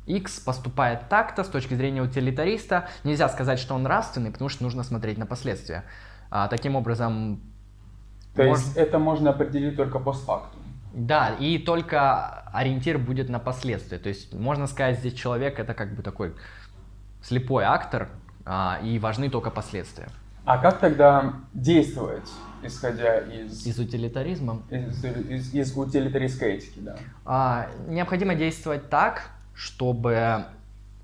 X поступает так-то, с точки зрения утилитариста нельзя сказать, что он нравственный, потому что нужно смотреть на последствия. А, таким образом... То можно... есть это можно определить только постфактум? Да, и только ориентир будет на последствия. То есть можно сказать, здесь человек это как бы такой слепой актор, а, и важны только последствия. А как тогда действовать, исходя из... Из утилитаризма? Из, из, из утилитаристской этики, да. А, необходимо действовать так, чтобы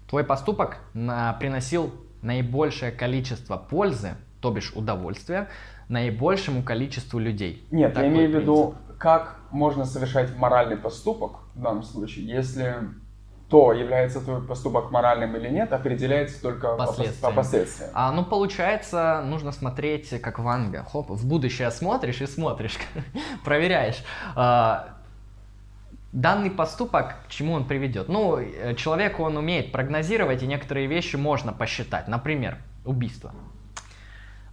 твой поступок приносил наибольшее количество пользы, то бишь удовольствия, наибольшему количеству людей. Нет, Такой я имею в виду, как можно совершать моральный поступок в данном случае, если то, является твой поступок моральным или нет, определяется только по последствиям. А, ну, получается, нужно смотреть, как Ванга. Хоп, в будущее смотришь и смотришь, проверяешь. А, данный поступок, к чему он приведет? Ну, э, человек, он умеет прогнозировать, и некоторые вещи можно посчитать. Например, убийство.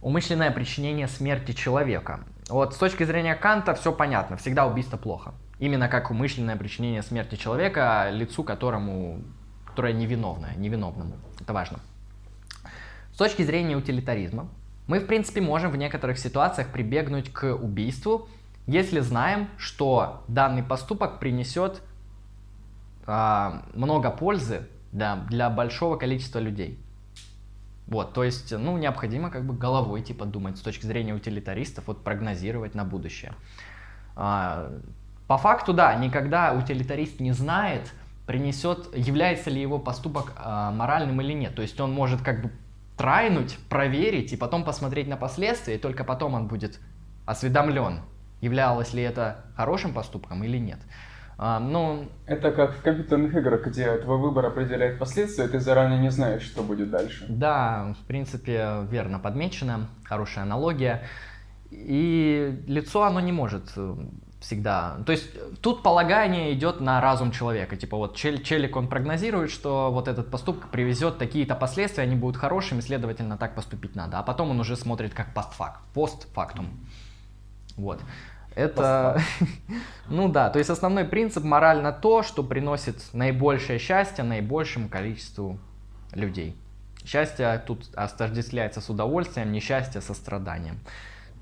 Умышленное причинение смерти человека. Вот с точки зрения Канта все понятно, всегда убийство плохо. Именно как умышленное причинение смерти человека лицу, которому, которое невиновное, невиновному. Это важно. С точки зрения утилитаризма, мы, в принципе, можем в некоторых ситуациях прибегнуть к убийству, если знаем, что данный поступок принесет а, много пользы да, для большого количества людей. Вот, то есть, ну, необходимо как бы головой, типа, думать с точки зрения утилитаристов, вот прогнозировать на будущее. А, по факту, да, никогда утилитарист не знает, принесет, является ли его поступок э, моральным или нет. То есть он может как бы трайнуть, проверить и потом посмотреть на последствия, и только потом он будет осведомлен, являлось ли это хорошим поступком или нет. А, ну, это как в компьютерных играх, где твой выбор определяет последствия, и ты заранее не знаешь, что будет дальше. Да, в принципе, верно подмечено, хорошая аналогия. И лицо, оно не может всегда. То есть тут полагание идет на разум человека. Типа вот чел, челик, он прогнозирует, что вот этот поступок привезет такие-то последствия, они будут хорошими, следовательно, так поступить надо. А потом он уже смотрит как постфакт, постфактум. Вот. Это, ну да, то есть основной принцип морально то, что приносит наибольшее счастье наибольшему количеству людей. Счастье тут отождествляется с удовольствием, несчастье со страданием.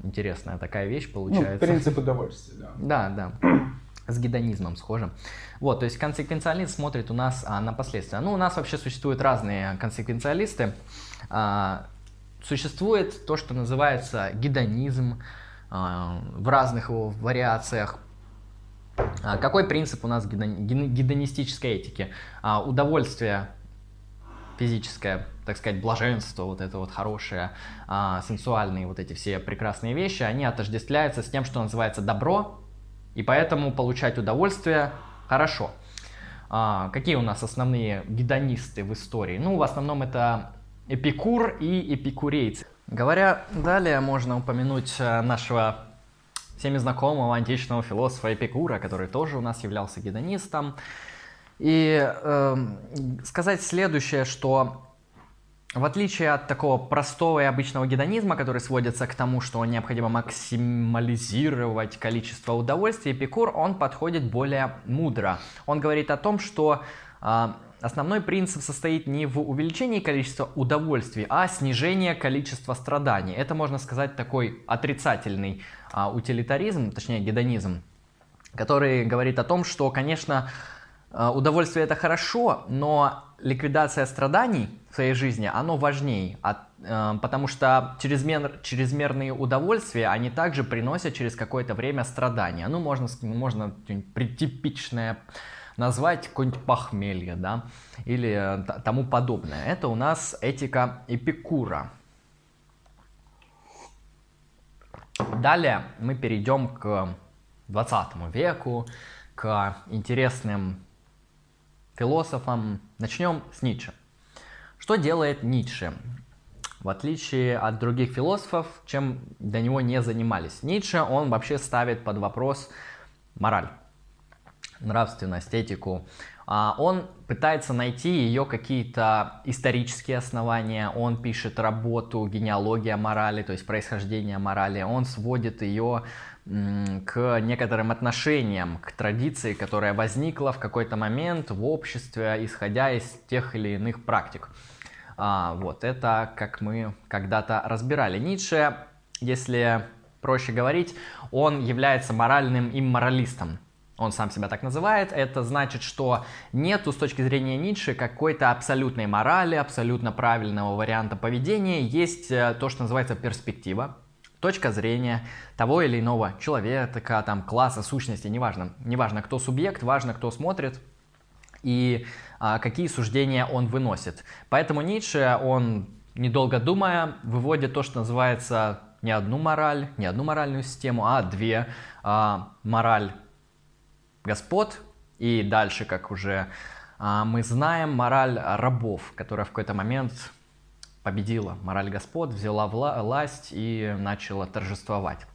Интересная такая вещь получается. Ну, принцип удовольствия, да. Да, да. С гедонизмом схожим. Вот, то есть консеквенциалист смотрит у нас а, на последствия. Ну, у нас вообще существуют разные консеквенциалисты. А, существует то, что называется гедонизм в разных его вариациях. А, какой принцип у нас гедонистической этики? А, удовольствие физическое, так сказать, блаженство, вот это вот хорошее, а, сенсуальные вот эти все прекрасные вещи, они отождествляются с тем, что называется добро И поэтому получать удовольствие хорошо. А, какие у нас основные гедонисты в истории? Ну, в основном это Эпикур и эпикурейцы. Говоря далее, можно упомянуть э, нашего всеми знакомого античного философа Эпикура, который тоже у нас являлся гедонистом. И э, сказать следующее, что в отличие от такого простого и обычного гедонизма, который сводится к тому, что необходимо максимализировать количество удовольствия, Эпикур, он подходит более мудро. Он говорит о том, что э, основной принцип состоит не в увеличении количества удовольствий, а снижении количества страданий. Это, можно сказать, такой отрицательный э, утилитаризм, точнее гедонизм, который говорит о том, что, конечно, э, удовольствие это хорошо, но ликвидация страданий в своей жизни, оно важнее, от, э, потому что чрезмер, чрезмерные удовольствия, они также приносят через какое-то время страдания. Ну, можно, можно типичное назвать какое-нибудь похмелье, да, или э, тому подобное. Это у нас этика Эпикура. Далее мы перейдем к 20 веку, к интересным философом. Начнем с Ницше. Что делает Ницше? В отличие от других философов, чем до него не занимались. Ницше, он вообще ставит под вопрос мораль, нравственность, этику. А, он пытается найти ее какие-то исторические основания, он пишет работу «Генеалогия морали», то есть происхождение морали, он сводит ее к некоторым отношениям, к традиции, которая возникла в какой-то момент в обществе, исходя из тех или иных практик. А, вот это, как мы когда-то разбирали. Ницше, если проще говорить, он является моральным имморалистом. Он сам себя так называет. Это значит, что нету с точки зрения Ницше какой-то абсолютной морали, абсолютно правильного варианта поведения. Есть э, то, что называется перспектива точка зрения того или иного человека, там, класса, сущности, неважно. Неважно, кто субъект, важно, кто смотрит и а, какие суждения он выносит. Поэтому Ницше, он, недолго думая, выводит то, что называется не одну мораль, не одну моральную систему, а две. А, мораль господ и дальше, как уже а, мы знаем, мораль рабов, которая в какой-то момент победила мораль господ, взяла власть и начала торжествовать.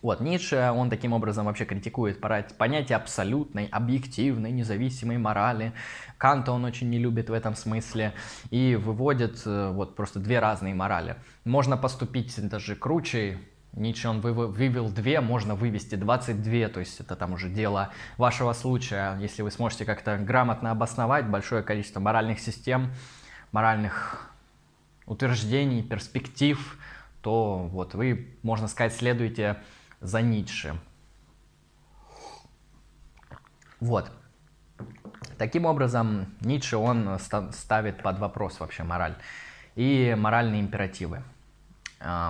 Вот, Ницше, он таким образом вообще критикует понятие абсолютной, объективной, независимой морали. Канта он очень не любит в этом смысле и выводит э, вот просто две разные морали. Можно поступить даже круче, Ницше он вывел две, можно вывести 22, то есть это там уже дело вашего случая. Если вы сможете как-то грамотно обосновать большое количество моральных систем, моральных утверждений, перспектив, то вот вы, можно сказать, следуете за Ницше. Вот. Таким образом, Ницше, он ставит под вопрос вообще мораль и моральные императивы,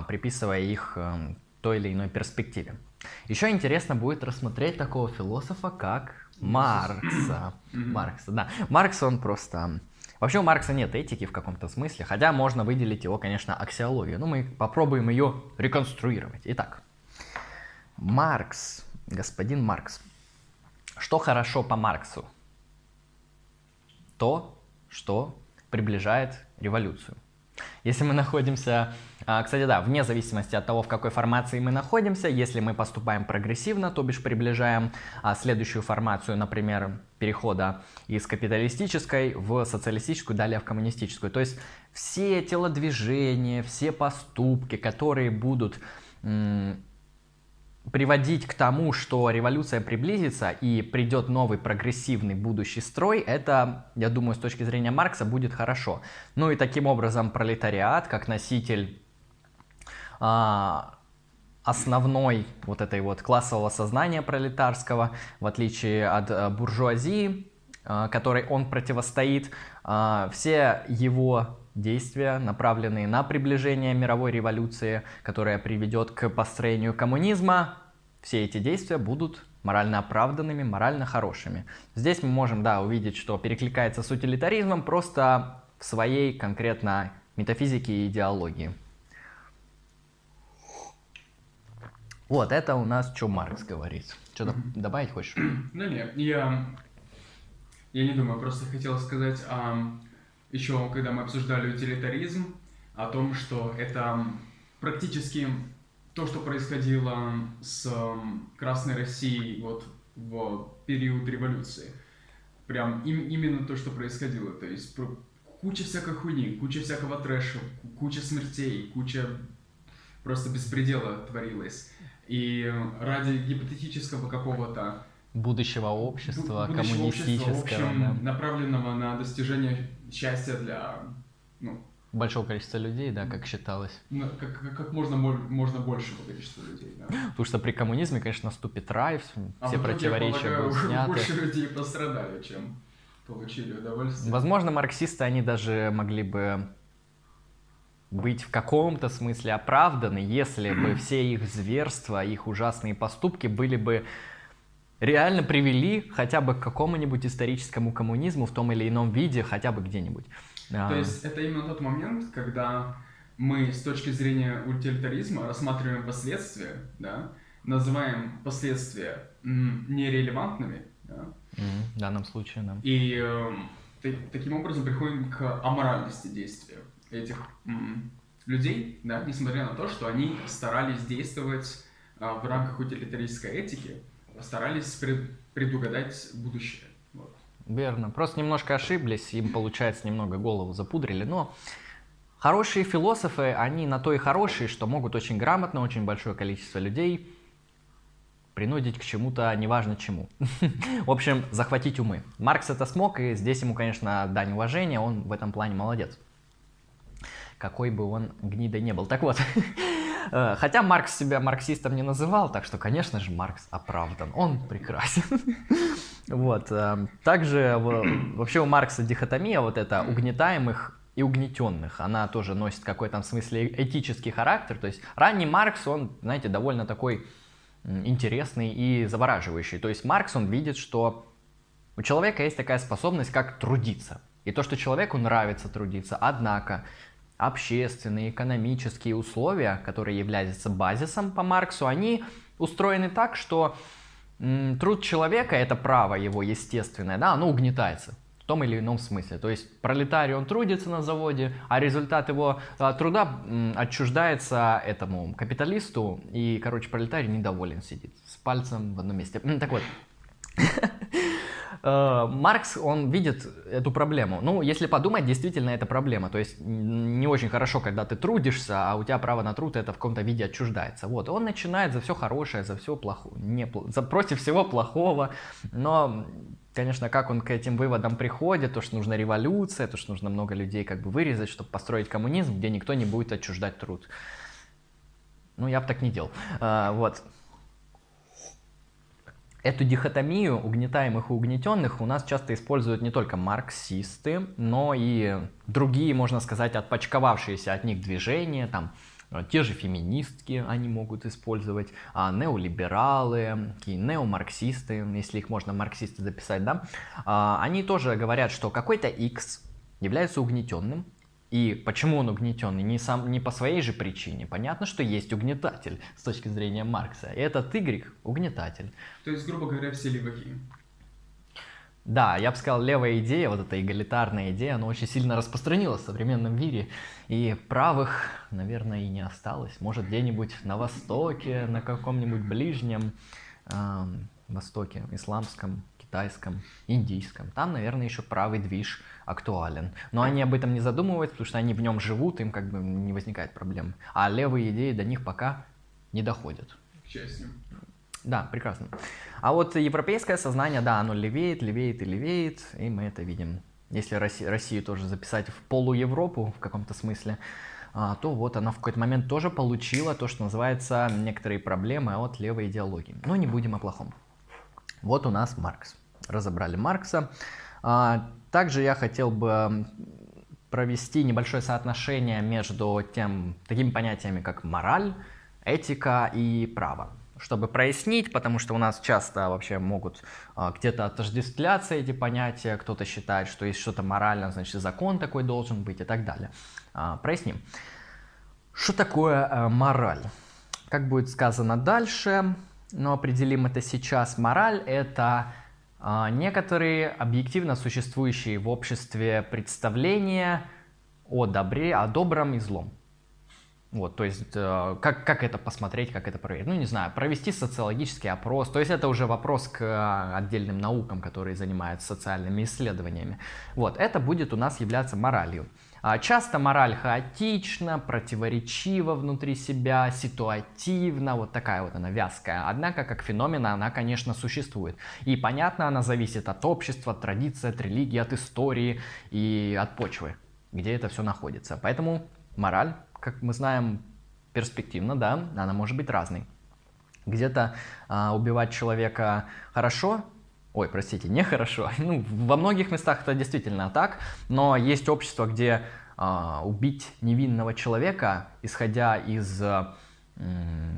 приписывая их э, той или иной перспективе. Еще интересно будет рассмотреть такого философа, как Маркса. Маркса, да. Маркс, он просто Вообще у Маркса нет этики в каком-то смысле, хотя можно выделить его, конечно, аксиологию. Но мы попробуем ее реконструировать. Итак, Маркс, господин Маркс. Что хорошо по Марксу? То, что приближает революцию. Если мы находимся, а, кстати, да, вне зависимости от того, в какой формации мы находимся, если мы поступаем прогрессивно, то бишь приближаем а, следующую формацию, например, перехода из капиталистической в социалистическую, далее в коммунистическую. То есть все телодвижения, все поступки, которые будут приводить к тому, что революция приблизится и придет новый прогрессивный будущий строй, это, я думаю, с точки зрения Маркса будет хорошо. Ну и таким образом пролетариат, как носитель а, основной вот этой вот классового сознания пролетарского, в отличие от а, буржуазии, а, которой он противостоит, а, все его действия, направленные на приближение мировой революции, которая приведет к построению коммунизма, все эти действия будут морально оправданными, морально хорошими. Здесь мы можем, да, увидеть, что перекликается с утилитаризмом просто в своей конкретно метафизике и идеологии. Вот, это у нас что Маркс говорит. Что-то добавить хочешь? Ну нет, я, я не думаю, просто хотел сказать, а, еще когда мы обсуждали утилитаризм, о том, что это практически то, что происходило с Красной Россией вот в период революции. Прям им, именно то, что происходило. То есть куча всякой хуйни, куча всякого трэша, куча смертей, куча просто беспредела творилось. И ради гипотетического какого-то будущего общества, будущего коммунистического, общества, в общем, да. направленного на достижение счастья для ну, большого количества людей, да, как считалось. Ну, как, как, как можно, можно большего количества людей, да. Потому что при коммунизме, конечно, наступит рай, а все противоречия полагаю, будут сняты. больше людей пострадали, чем получили удовольствие. Возможно, марксисты, они даже могли бы быть в каком-то смысле оправданы, если бы все их зверства, их ужасные поступки были бы реально привели хотя бы к какому-нибудь историческому коммунизму в том или ином виде, хотя бы где-нибудь. То есть это именно тот момент, когда мы с точки зрения утилитаризма рассматриваем последствия, да, называем последствия нерелевантными, да, mm, в данном случае, да. И э, таким образом приходим к аморальности действия этих м, людей, да, несмотря на то, что они старались действовать э, в рамках утилитаристской этики, старались пред, предугадать будущее. Верно. Просто немножко ошиблись, им, получается, немного голову запудрили, но хорошие философы, они на то и хорошие, что могут очень грамотно, очень большое количество людей принудить к чему-то, неважно чему. В общем, захватить умы. Маркс это смог, и здесь ему, конечно, дань уважения, он в этом плане молодец. Какой бы он гнидой не был. Так вот, хотя Маркс себя марксистом не называл, так что, конечно же, Маркс оправдан. Он прекрасен. Вот. Э, также вообще у Маркса дихотомия вот эта угнетаемых и угнетенных. Она тоже носит какой-то в смысле этический характер. То есть ранний Маркс, он, знаете, довольно такой интересный и завораживающий. То есть Маркс, он видит, что у человека есть такая способность, как трудиться. И то, что человеку нравится трудиться. Однако общественные, экономические условия, которые являются базисом по Марксу, они устроены так, что труд человека, это право его естественное, да, оно угнетается в том или ином смысле. То есть пролетарий, он трудится на заводе, а результат его а, труда отчуждается этому капиталисту, и, короче, пролетарий недоволен сидит с пальцем в одном месте. Так вот, Маркс, он видит эту проблему. Ну, если подумать, действительно это проблема. То есть не очень хорошо, когда ты трудишься, а у тебя право на труд это в каком-то виде отчуждается. Вот, он начинает за все хорошее, за все плохое, не, за против всего плохого, но конечно, как он к этим выводам приходит, то, что нужна революция, то, что нужно много людей как бы вырезать, чтобы построить коммунизм, где никто не будет отчуждать труд. Ну, я бы так не делал. А, вот. Эту дихотомию угнетаемых и угнетенных у нас часто используют не только марксисты, но и другие, можно сказать, отпочковавшиеся от них движения, там, э, те же феминистки они могут использовать, а неолибералы, и неомарксисты, если их можно марксисты записать, да, а, они тоже говорят, что какой-то X является угнетенным, и почему он угнетенный? Не, сам, не по своей же причине. Понятно, что есть угнетатель с точки зрения Маркса. И этот Y угнетатель. То есть, грубо говоря, все леваки. Да, я бы сказал, левая идея, вот эта эгалитарная идея, она очень сильно распространилась в современном мире. И правых, наверное, и не осталось. Может, где-нибудь на Востоке, на каком-нибудь ближнем э, Востоке, исламском, китайском, индийском. Там, наверное, еще правый движ актуален. Но они об этом не задумываются, потому что они в нем живут, им как бы не возникает проблем. А левые идеи до них пока не доходят. К счастью. Да, прекрасно. А вот европейское сознание, да, оно левеет, левеет и левеет, и мы это видим. Если Россию, Россию тоже записать в полу-Европу в каком-то смысле, а, то вот она в какой-то момент тоже получила то, что называется некоторые проблемы от левой идеологии. Но не будем о плохом. Вот у нас Маркс. Разобрали Маркса. А, также я хотел бы провести небольшое соотношение между тем, такими понятиями, как мораль, этика и право. Чтобы прояснить, потому что у нас часто вообще могут а, где-то отождествляться эти понятия, кто-то считает, что есть что-то морально, значит закон такой должен быть и так далее. А, проясним. Что такое а, мораль? Как будет сказано дальше, но определим это сейчас. Мораль — это некоторые объективно существующие в обществе представления о добре, о добром и злом. Вот, то есть, э, как, как это посмотреть, как это проверить? Ну, не знаю, провести социологический опрос. То есть, это уже вопрос к э, отдельным наукам, которые занимаются социальными исследованиями. Вот, это будет у нас являться моралью. А часто мораль хаотична, противоречива внутри себя, ситуативна, вот такая вот она вязкая. Однако, как феномен, она, конечно, существует. И понятно, она зависит от общества, от традиции, от религии, от истории и от почвы, где это все находится. Поэтому мораль как мы знаем, перспективно, да, она может быть разной. Где-то а, убивать человека хорошо, ой, простите, нехорошо. Ну, во многих местах это действительно так, но есть общество, где а, убить невинного человека, исходя из а,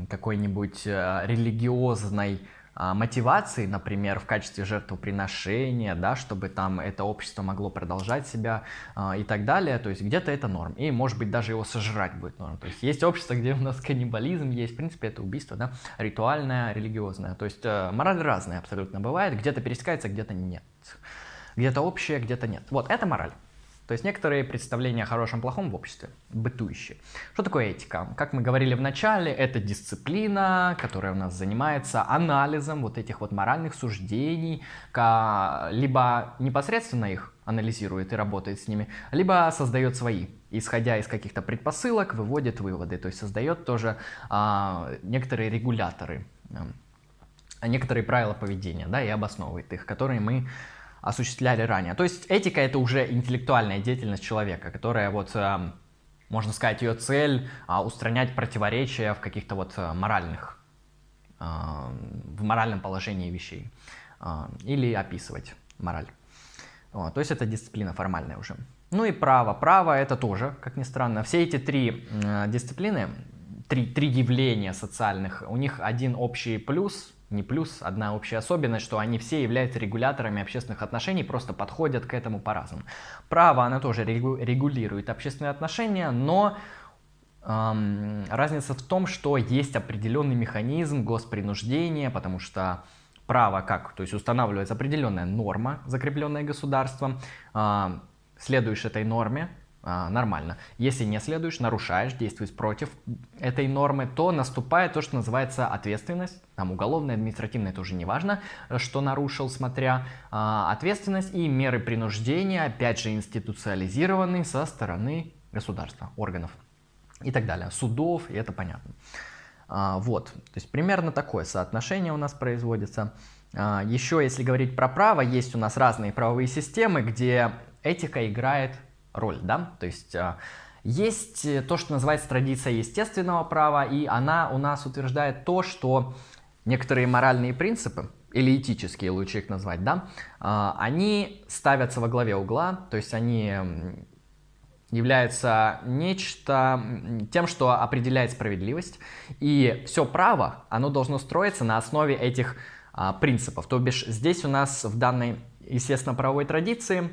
какой-нибудь а, религиозной а, мотивации, например, в качестве жертвоприношения, да, чтобы там это общество могло продолжать себя а, и так далее. То есть где-то это норм. И, может быть, даже его сожрать будет норм. То есть есть общество, где у нас каннибализм есть. В принципе, это убийство, да, ритуальное, религиозное. То есть э, мораль разная абсолютно бывает. Где-то пересекается, где-то нет. Где-то общее, где-то нет. Вот, это мораль. То есть некоторые представления о хорошем плохом в обществе, бытующие. Что такое этика? Как мы говорили в начале, это дисциплина, которая у нас занимается анализом вот этих вот моральных суждений, либо непосредственно их анализирует и работает с ними, либо создает свои, исходя из каких-то предпосылок, выводит выводы, то есть создает тоже а, некоторые регуляторы, а, некоторые правила поведения, да, и обосновывает их, которые мы осуществляли ранее. То есть этика это уже интеллектуальная деятельность человека, которая вот, эм, можно сказать, ее цель а, устранять противоречия в каких-то вот э, моральных, эм, в моральном положении вещей э, или описывать мораль. То есть это дисциплина формальная уже. Ну и право. Право это тоже, как ни странно. Все эти три э, дисциплины, три, три явления социальных, у них один общий плюс, не плюс, одна общая особенность, что они все являются регуляторами общественных отношений, просто подходят к этому по-разному. Право, оно тоже регулирует общественные отношения, но эм, разница в том, что есть определенный механизм госпринуждения, потому что право как, то есть устанавливается определенная норма, закрепленная государством, э, следуешь этой норме, а, нормально. Если не следуешь, нарушаешь, действуешь против этой нормы, то наступает то, что называется ответственность. Там уголовная, административная, тоже не важно, что нарушил, смотря а, ответственность и меры принуждения, опять же, институциализированы со стороны государства, органов и так далее, судов, и это понятно. А, вот, то есть примерно такое соотношение у нас производится. А, еще, если говорить про право, есть у нас разные правовые системы, где этика играет роль, да, то есть а, есть то, что называется традиция естественного права, и она у нас утверждает то, что некоторые моральные принципы, или этические, лучше их назвать, да, а, они ставятся во главе угла, то есть они являются нечто тем, что определяет справедливость, и все право, оно должно строиться на основе этих а, принципов. То бишь здесь у нас в данной естественно-правовой традиции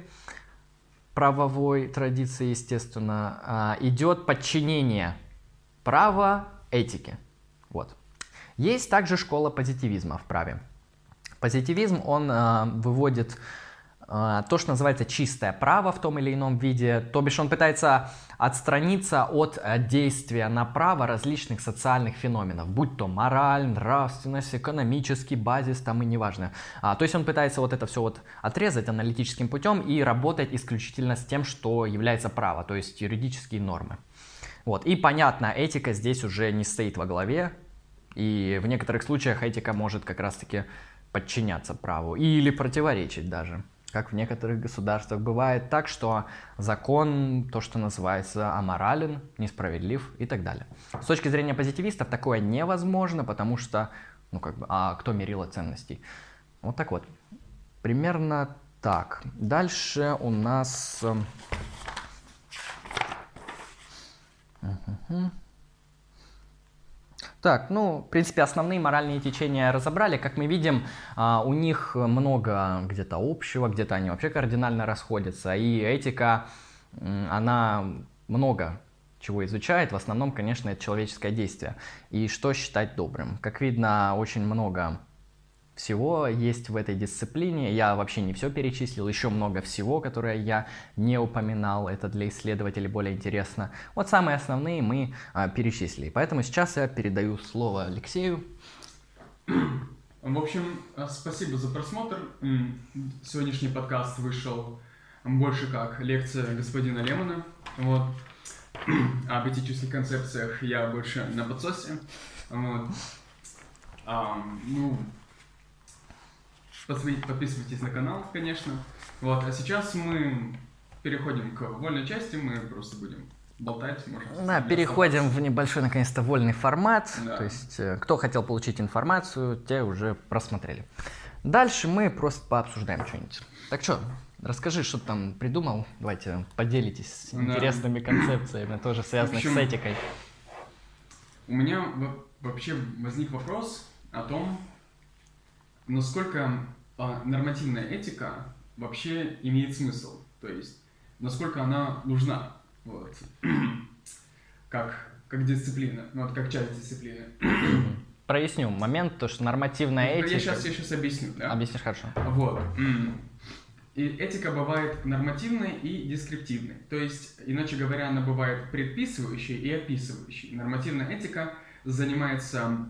правовой традиции, естественно, а, идет подчинение права этике. Вот. Есть также школа позитивизма в праве. Позитивизм, он э, выводит то, что называется чистое право в том или ином виде, то бишь он пытается отстраниться от э, действия на право различных социальных феноменов, будь то мораль, нравственность, экономический базис, там и неважно. А, то есть он пытается вот это все вот отрезать аналитическим путем и работать исключительно с тем, что является право, то есть юридические нормы. Вот. И понятно, этика здесь уже не стоит во главе, и в некоторых случаях этика может как раз-таки подчиняться праву или противоречить даже. Как в некоторых государствах бывает так, что закон, то, что называется, аморален, несправедлив и так далее. С точки зрения позитивистов такое невозможно, потому что, ну как бы, а кто мерила ценностей? Вот так вот. Примерно так. Дальше у нас... Uh-huh. Так, ну, в принципе, основные моральные течения разобрали. Как мы видим, а, у них много где-то общего, где-то они вообще кардинально расходятся. И этика, она много чего изучает, в основном, конечно, это человеческое действие. И что считать добрым? Как видно, очень много всего есть в этой дисциплине. Я вообще не все перечислил, еще много всего, которое я не упоминал. Это для исследователей более интересно. Вот самые основные мы а, перечислили. Поэтому сейчас я передаю слово Алексею. В общем, а, спасибо за просмотр. Сегодняшний подкаст вышел больше как лекция господина Лемона. Вот. Об этических концепциях я больше на подсосе. Вот. А, ну, Подписывайтесь на канал, конечно. Вот, а сейчас мы переходим к вольной части, мы просто будем болтать, может. Да, переходим в небольшой, наконец-то, вольный формат. Да. То есть, э, кто хотел получить информацию, те уже просмотрели. Дальше мы просто пообсуждаем что-нибудь. Так что, расскажи, что ты там придумал. Давайте поделитесь с интересными да. концепциями, тоже связанных общем, с этикой. У меня вообще возник вопрос о том, насколько нормативная этика вообще имеет смысл. То есть, насколько она нужна. Вот. как, как дисциплина, ну, вот как часть дисциплины. Проясню момент, то, что нормативная ну, этика... Я сейчас, я сейчас объясню, да? Объяснишь хорошо. Вот. И этика бывает нормативной и дескриптивной. То есть, иначе говоря, она бывает предписывающей и описывающей. Нормативная этика занимается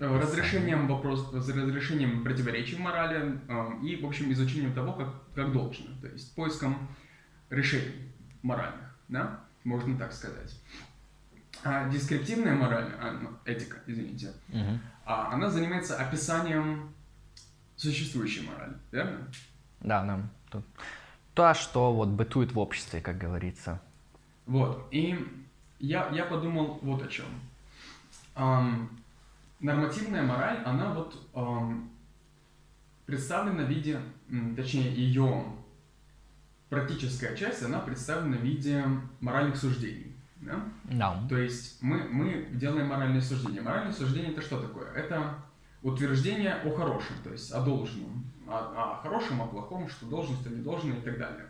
разрешением вопрос, разрешением противоречий в морали э, и, в общем, изучением того, как, как должно, то есть поиском решений моральных, да, можно так сказать. А дескриптивная мораль, а, ну, этика, извините, угу. а, она занимается описанием существующей морали, верно? Да, да. То, то, что вот бытует в обществе, как говорится. Вот, и я, я подумал вот о чем. Um, нормативная мораль, она вот эм, представлена в виде, точнее, ее практическая часть, она представлена в виде моральных суждений. Да? Да. То есть мы, мы делаем моральные суждения. Моральные суждения это что такое? Это утверждение о хорошем, то есть о должном, о, о хорошем, о плохом, что должен, что не должен и так далее.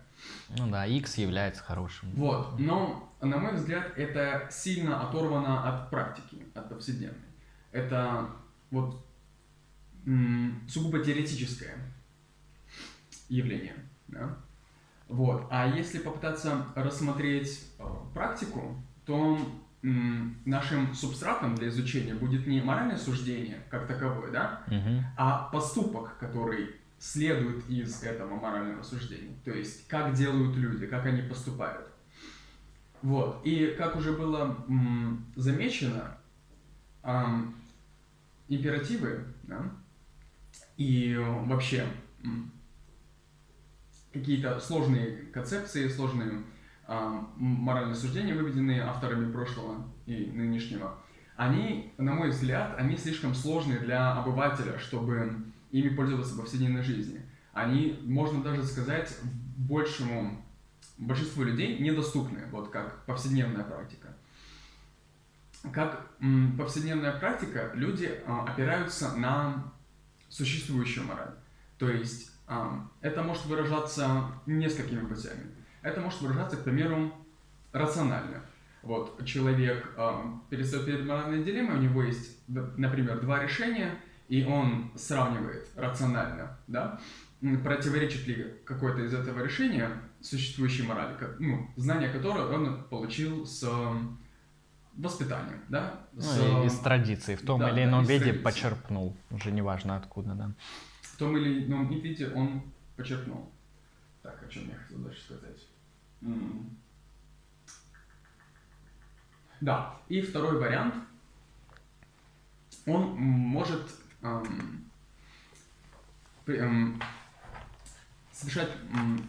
Ну да, X является хорошим. Вот, но на мой взгляд это сильно оторвано от практики, от повседневной это вот сугубо теоретическое явление. Да? Вот. А если попытаться рассмотреть э, практику, то нашим субстратом для изучения будет не моральное суждение как таковое, да, угу. а поступок, который следует из этого морального суждения. То есть, как делают люди, как они поступают. Вот. И как уже было замечено, эм, императивы, да, и вообще какие-то сложные концепции, сложные э, моральные суждения, выведенные авторами прошлого и нынешнего, они, на мой взгляд, они слишком сложные для обывателя, чтобы ими пользоваться в повседневной жизни. Они, можно даже сказать, большему большинству людей недоступны, вот как повседневная практика как повседневная практика, люди а, опираются на существующую мораль. То есть а, это может выражаться несколькими путями. Это может выражаться, к примеру, рационально. Вот человек а, перестает перед моральной дилеммой, у него есть, например, два решения, и он сравнивает рационально, да, противоречит ли какое-то из этого решения существующей морали, ну, знание которое он получил с воспитанием, да? Ну, с, ну, из традиции, в том да, или ином да, виде традиции. почерпнул, уже неважно откуда, да. В том или ином виде он почерпнул. Так, о чем я хотел дальше сказать? М-м. Да, и второй вариант, он может эм, эм, совершать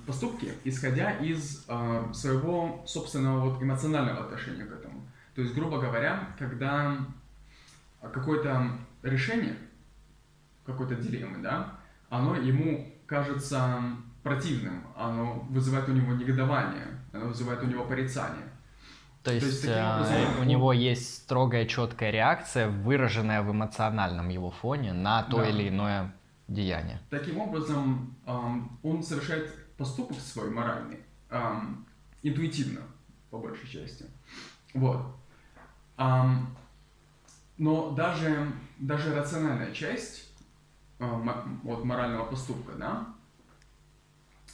поступки, исходя из э, своего собственного вот, эмоционального отношения к этому. То есть, грубо говоря, когда какое-то решение какой-то дилеммы, да, оно ему кажется противным, оно вызывает у него негодование, оно вызывает у него порицание. То есть, То есть э, образом, у него есть строгая, четкая реакция, выраженная в эмоциональном его фоне на то да. или иное деяние. Таким образом, он совершает поступок свой моральный интуитивно. по большей части. Вот. Но даже, даже рациональная часть uh, вот, морального поступка, да,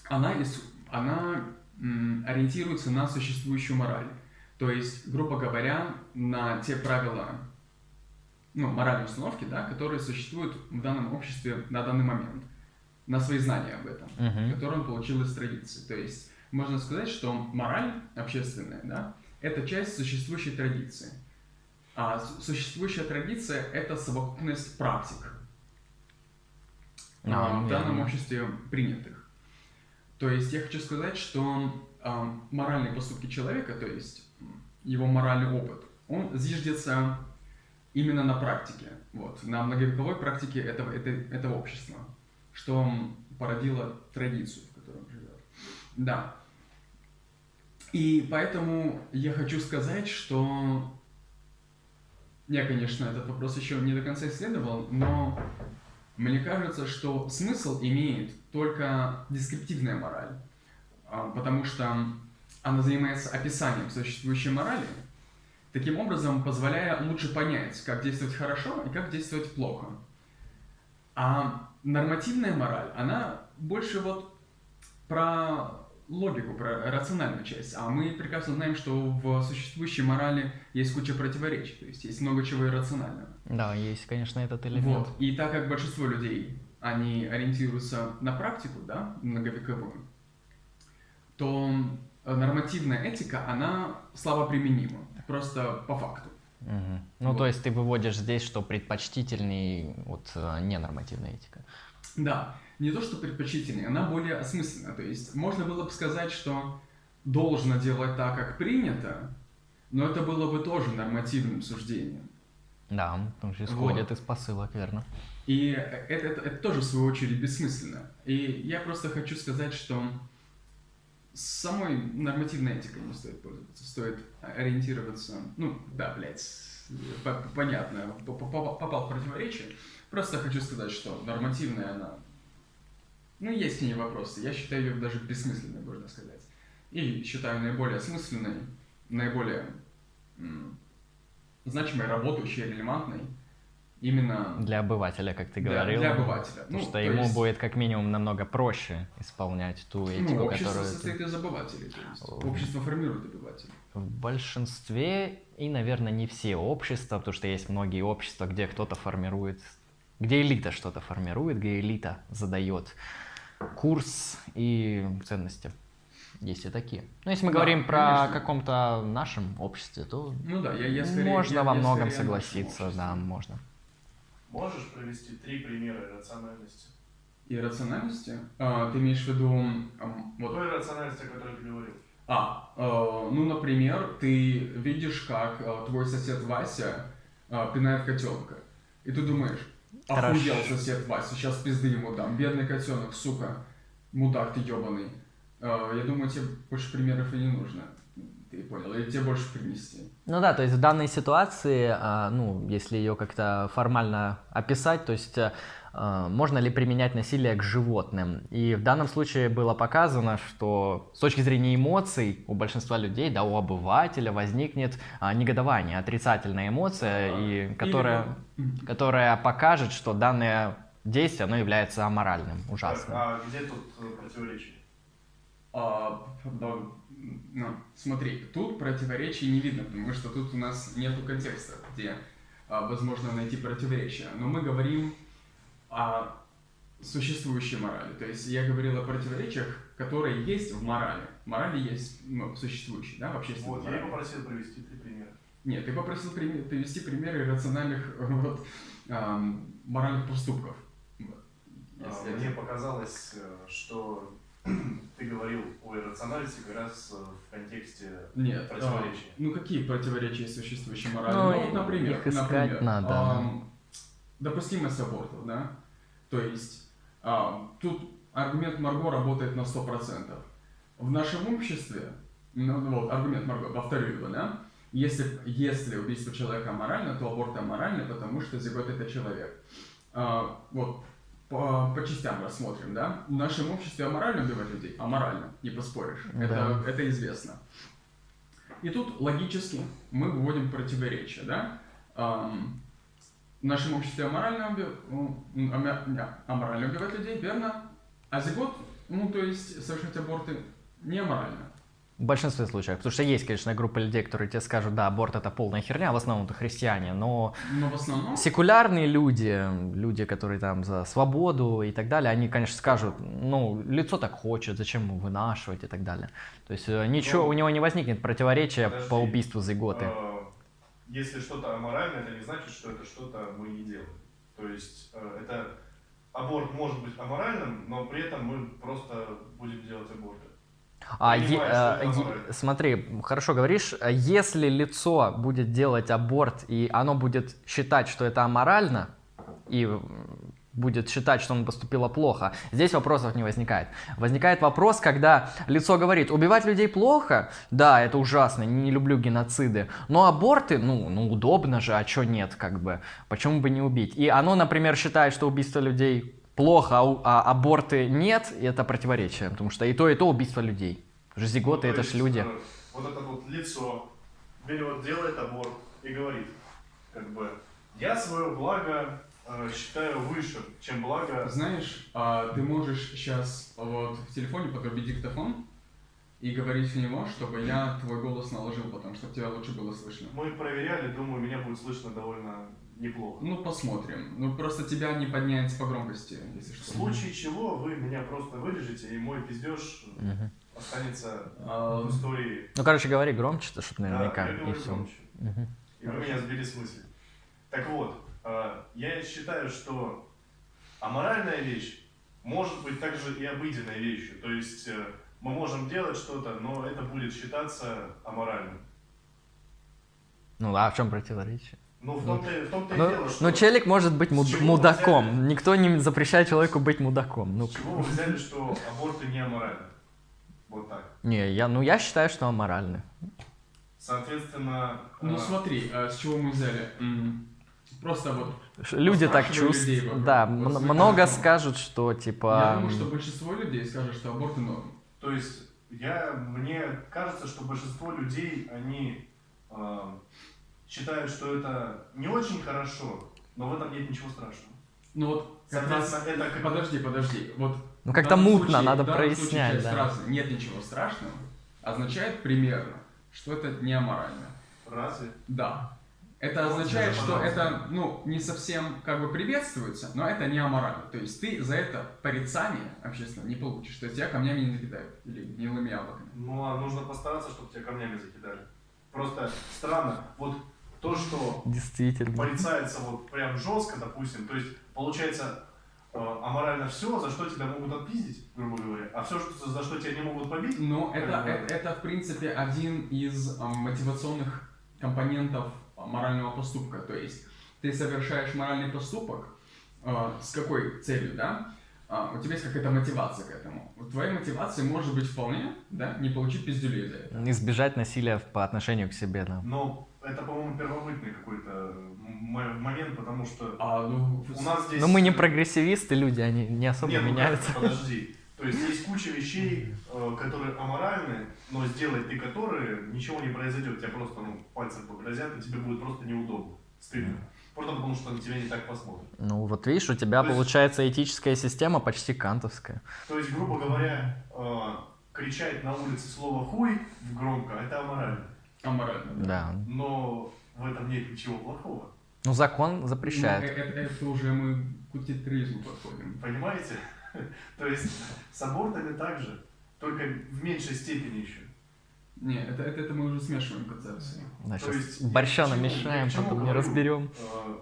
она, она ориентируется на существующую мораль. То есть, грубо говоря, на те правила, ну, моральные установки, да, которые существуют в данном обществе на данный момент, на свои знания об этом, uh-huh. которые он получил из традиции. То есть, можно сказать, что мораль общественная, да, это часть существующей традиции. А существующая традиция – это совокупность практик, а, в данном обществе принятых. То есть я хочу сказать, что э, моральные поступки человека, то есть его моральный опыт, он зиждется именно на практике, вот, на многовековой практике этого, это, этого общества, что породило традицию, в которой он живет. Да. И поэтому я хочу сказать, что я, конечно, этот вопрос еще не до конца исследовал, но мне кажется, что смысл имеет только дескриптивная мораль, а, потому что она занимается описанием существующей морали, таким образом позволяя лучше понять, как действовать хорошо и как действовать плохо. А нормативная мораль, она больше вот про логику, про рациональную часть. А мы прекрасно знаем, что в существующей морали есть куча противоречий, то есть есть много чего иррационального. Да, есть, конечно, этот элемент. Вот. И так как большинство людей, они ориентируются на практику, да, многовековую, то нормативная этика, она слабо применима, просто по факту. Угу. Ну, вот. то есть ты выводишь здесь, что предпочтительней вот э, ненормативная этика. Да не то что предпочтительнее, она более осмысленная. То есть можно было бы сказать, что должно делать так, как принято, но это было бы тоже нормативным суждением. Да, потому что исходит вот. из посылок, верно. И это, это, это тоже, в свою очередь, бессмысленно. И я просто хочу сказать, что самой нормативной этикой не стоит пользоваться, стоит ориентироваться, ну, да, блядь, понятно, попал в противоречие. Просто хочу сказать, что нормативная она ну, есть к ней вопросы. Я считаю ее даже бессмысленной, можно сказать. И считаю наиболее осмысленной, наиболее м- значимой, работающей, релевантной именно... Для обывателя, как ты говорил. Для, для обывателя. Потому ну, что ему есть... будет как минимум намного проще исполнять ту этику, ну, общество которую... состоит из обывателей. То есть общество формирует обывателей. В большинстве, и, наверное, не все общества, потому что есть многие общества, где кто-то формирует, где элита что-то формирует, где элита задает курс и ценности. Есть и такие. Но если мы да, говорим про каком-то нашем обществе, то ну да, я, я скорее, можно я, во многом согласиться, да, можно. Можешь привести три примера иррациональности? Иррациональности? А, ты имеешь в виду... А, вот... Той иррациональности, о которой ты говорил. А, э, ну, например, ты видишь, как э, твой сосед Вася э, пинает котенка. И ты думаешь, Охуел сосед Вася, сейчас пизды ему дам. Бедный котенок, сука. Мудак ты ебаный. Я думаю, тебе больше примеров и не нужно. Ты понял? Или тебе больше принести? Ну да, то есть в данной ситуации, а, ну, если ее как-то формально описать, то есть Э, можно ли применять насилие к животным. И в данном случае было показано, что с точки зрения эмоций у большинства людей, да, у обывателя возникнет а, негодование, отрицательная эмоция, и, которая, которая покажет, что данное действие оно является аморальным, ужасным. А где тут э, противоречие? А, ну, смотри, тут противоречий не видно, потому что тут у нас нету контекста, где а, возможно найти противоречие. Но мы говорим о существующей морали. То есть я говорил о противоречиях, которые есть в морали. Морали есть ну, существующие, да, в общественной Вот, морали. я попросил привести три примера. Нет, ты попросил привести примеры рациональных вот, эм, моральных поступков. Вот, а, мне показалось, э, что ты говорил о иррациональности как раз э, в контексте Нет, противоречий. А, ну какие противоречия существующей морали? Ну, ну вот, например, их искать например, надо. Эм, допустимость абортов, да? То есть а, тут аргумент Марго работает на 100%. В нашем обществе, ну, вот, аргумент Марго, повторю его, да? Если, если убийство человека аморально, то аборт аморальный, потому что зигот это человек. А, вот, по, по частям рассмотрим, да? В нашем обществе аморально убивать людей? Аморально, не поспоришь. Да. Это, это известно. И тут логически мы выводим противоречие, да? Ам, в нашем обществе аморально, уби- ну, аморально убивать людей, верно? А зигот, ну, то есть совершать аборты не аморально. В большинстве случаев. Потому что есть, конечно, группа людей, которые тебе скажут, да, аборт это полная херня, в основном это христиане, но Но в основном... секулярные люди, люди, которые там за свободу и так далее, они, конечно, скажут, ну, лицо так хочет, зачем ему вынашивать и так далее. То есть э, ничего, Ну, у него не возникнет противоречия подожди. по убийству зиготы. Э, Если что-то аморально, это не значит, что это что-то мы не делаем. То есть э, это аборт может быть аморальным, но при этом мы просто будем делать аборты. А, е- э, е- смотри, хорошо говоришь, э, если лицо будет делать аборт, и оно будет считать, что это аморально, и будет считать, что оно поступило плохо, здесь вопросов не возникает. Возникает вопрос, когда лицо говорит, убивать людей плохо, да, это ужасно, не люблю геноциды, но аборты, ну, ну удобно же, а чё нет, как бы, почему бы не убить? И оно, например, считает, что убийство людей плохо, а, а аборты нет, и это противоречие, потому что и то, и то убийство людей. Потому что зиготы Ну, это то ж есть, люди. э, Вот это вот лицо берет, делает аборт и говорит, как бы, я свое благо считаю выше, чем благо... Знаешь, а, ты можешь сейчас вот в телефоне подрубить диктофон и говорить в него, чтобы я твой голос наложил, потому что тебя лучше было слышно. Мы проверяли, думаю, меня будет слышно довольно неплохо. Ну, посмотрим. Ну, просто тебя не подняется по громкости, если В что. случае чего вы меня просто вырежете, и мой пиздеж Мгм. останется А, в истории. Ну, короче, говори громче, чтобы Да, наверняка, я и говорю все. громче. И вы меня сбили с мысли. Так вот, э, я считаю, что аморальная вещь может быть также и обыденной вещью. То есть э, мы можем делать что-то, но это будет считаться аморальным. Ну, а в чем противоречие? Ну, в том-то, в том-то и Ну, дело, что... ну, челик может быть муд- мудаком. взяли? Никто не запрещает человеку быть мудаком. Ну, С чего вы взяли, что аборты не аморальны? Вот так. не, я, ну, я считаю, что аморальны. Соответственно... Ну, э, смотри, а, с чего мы взяли? Просто вот Люди так чувствуют. Да, Вот много скажут, что типа. я думаю, что большинство людей скажет, что аборты норм. То есть я, мне кажется, что большинство людей, они э, считают, что это не очень хорошо, но в этом нет ничего страшного. Ну вот, как раз... Соответственно, это как... Подожди, подожди. Вот Ну, как-то мутно, случае- надо случае прояснять, часть да. фразы «нет ничего страшного» означает примерно, что это не аморально. Разве? Да. Это означает, что это, ну, не совсем как бы приветствуется, но это не аморально. То есть ты за это порицание общественно не получишь. То есть тебя камнями не закидают. Или гнилыми яблоками. Ну, а нужно постараться, чтобы тебя камнями закидали. Просто странно. Вот то, что Действительно. порицается вот прям жестко, допустим, то есть получается э, аморально все, за что тебя могут отпиздить, грубо говоря, а все, что, за что тебя не могут побить, Но это, это, это, в принципе, один из а, мотивационных компонентов морального поступка. То есть ты совершаешь моральный поступок а, с какой целью, да? А, у тебя есть какая-то мотивация к этому. Твоя мотивация может быть вполне, да, не получить пиздюлей за это. Избежать насилия по отношению к себе, да. но это, по-моему, первобытный какой-то момент, потому что А, ну, у нас здесь... Но мы не прогрессивисты, люди, они не особо Нет, ну меняются. это? подожди. То есть есть куча вещей, э, которые аморальны, но сделать ты которые, ничего не произойдет. Тебя просто ну, пальцем погрозят, и тебе будет просто неудобно, стыдно. Просто потому, что на тебя не так посмотрят. Ну, вот видишь, у тебя То есть- получается этическая система почти кантовская. То есть, грубо говоря, э, кричать на улице слово «хуй» громко – это аморально. аморально. Да. Но в этом нет ничего плохого. Ну, закон Ну, запрещает. э- это, это уже мы к утилитаризму подходим. Понимаете? То есть с абортами так же, только в меньшей степени еще. Не, это, это, это мы уже смешиваем концепции. Да, то есть борща чему- намешаем, потом не разберем. Э,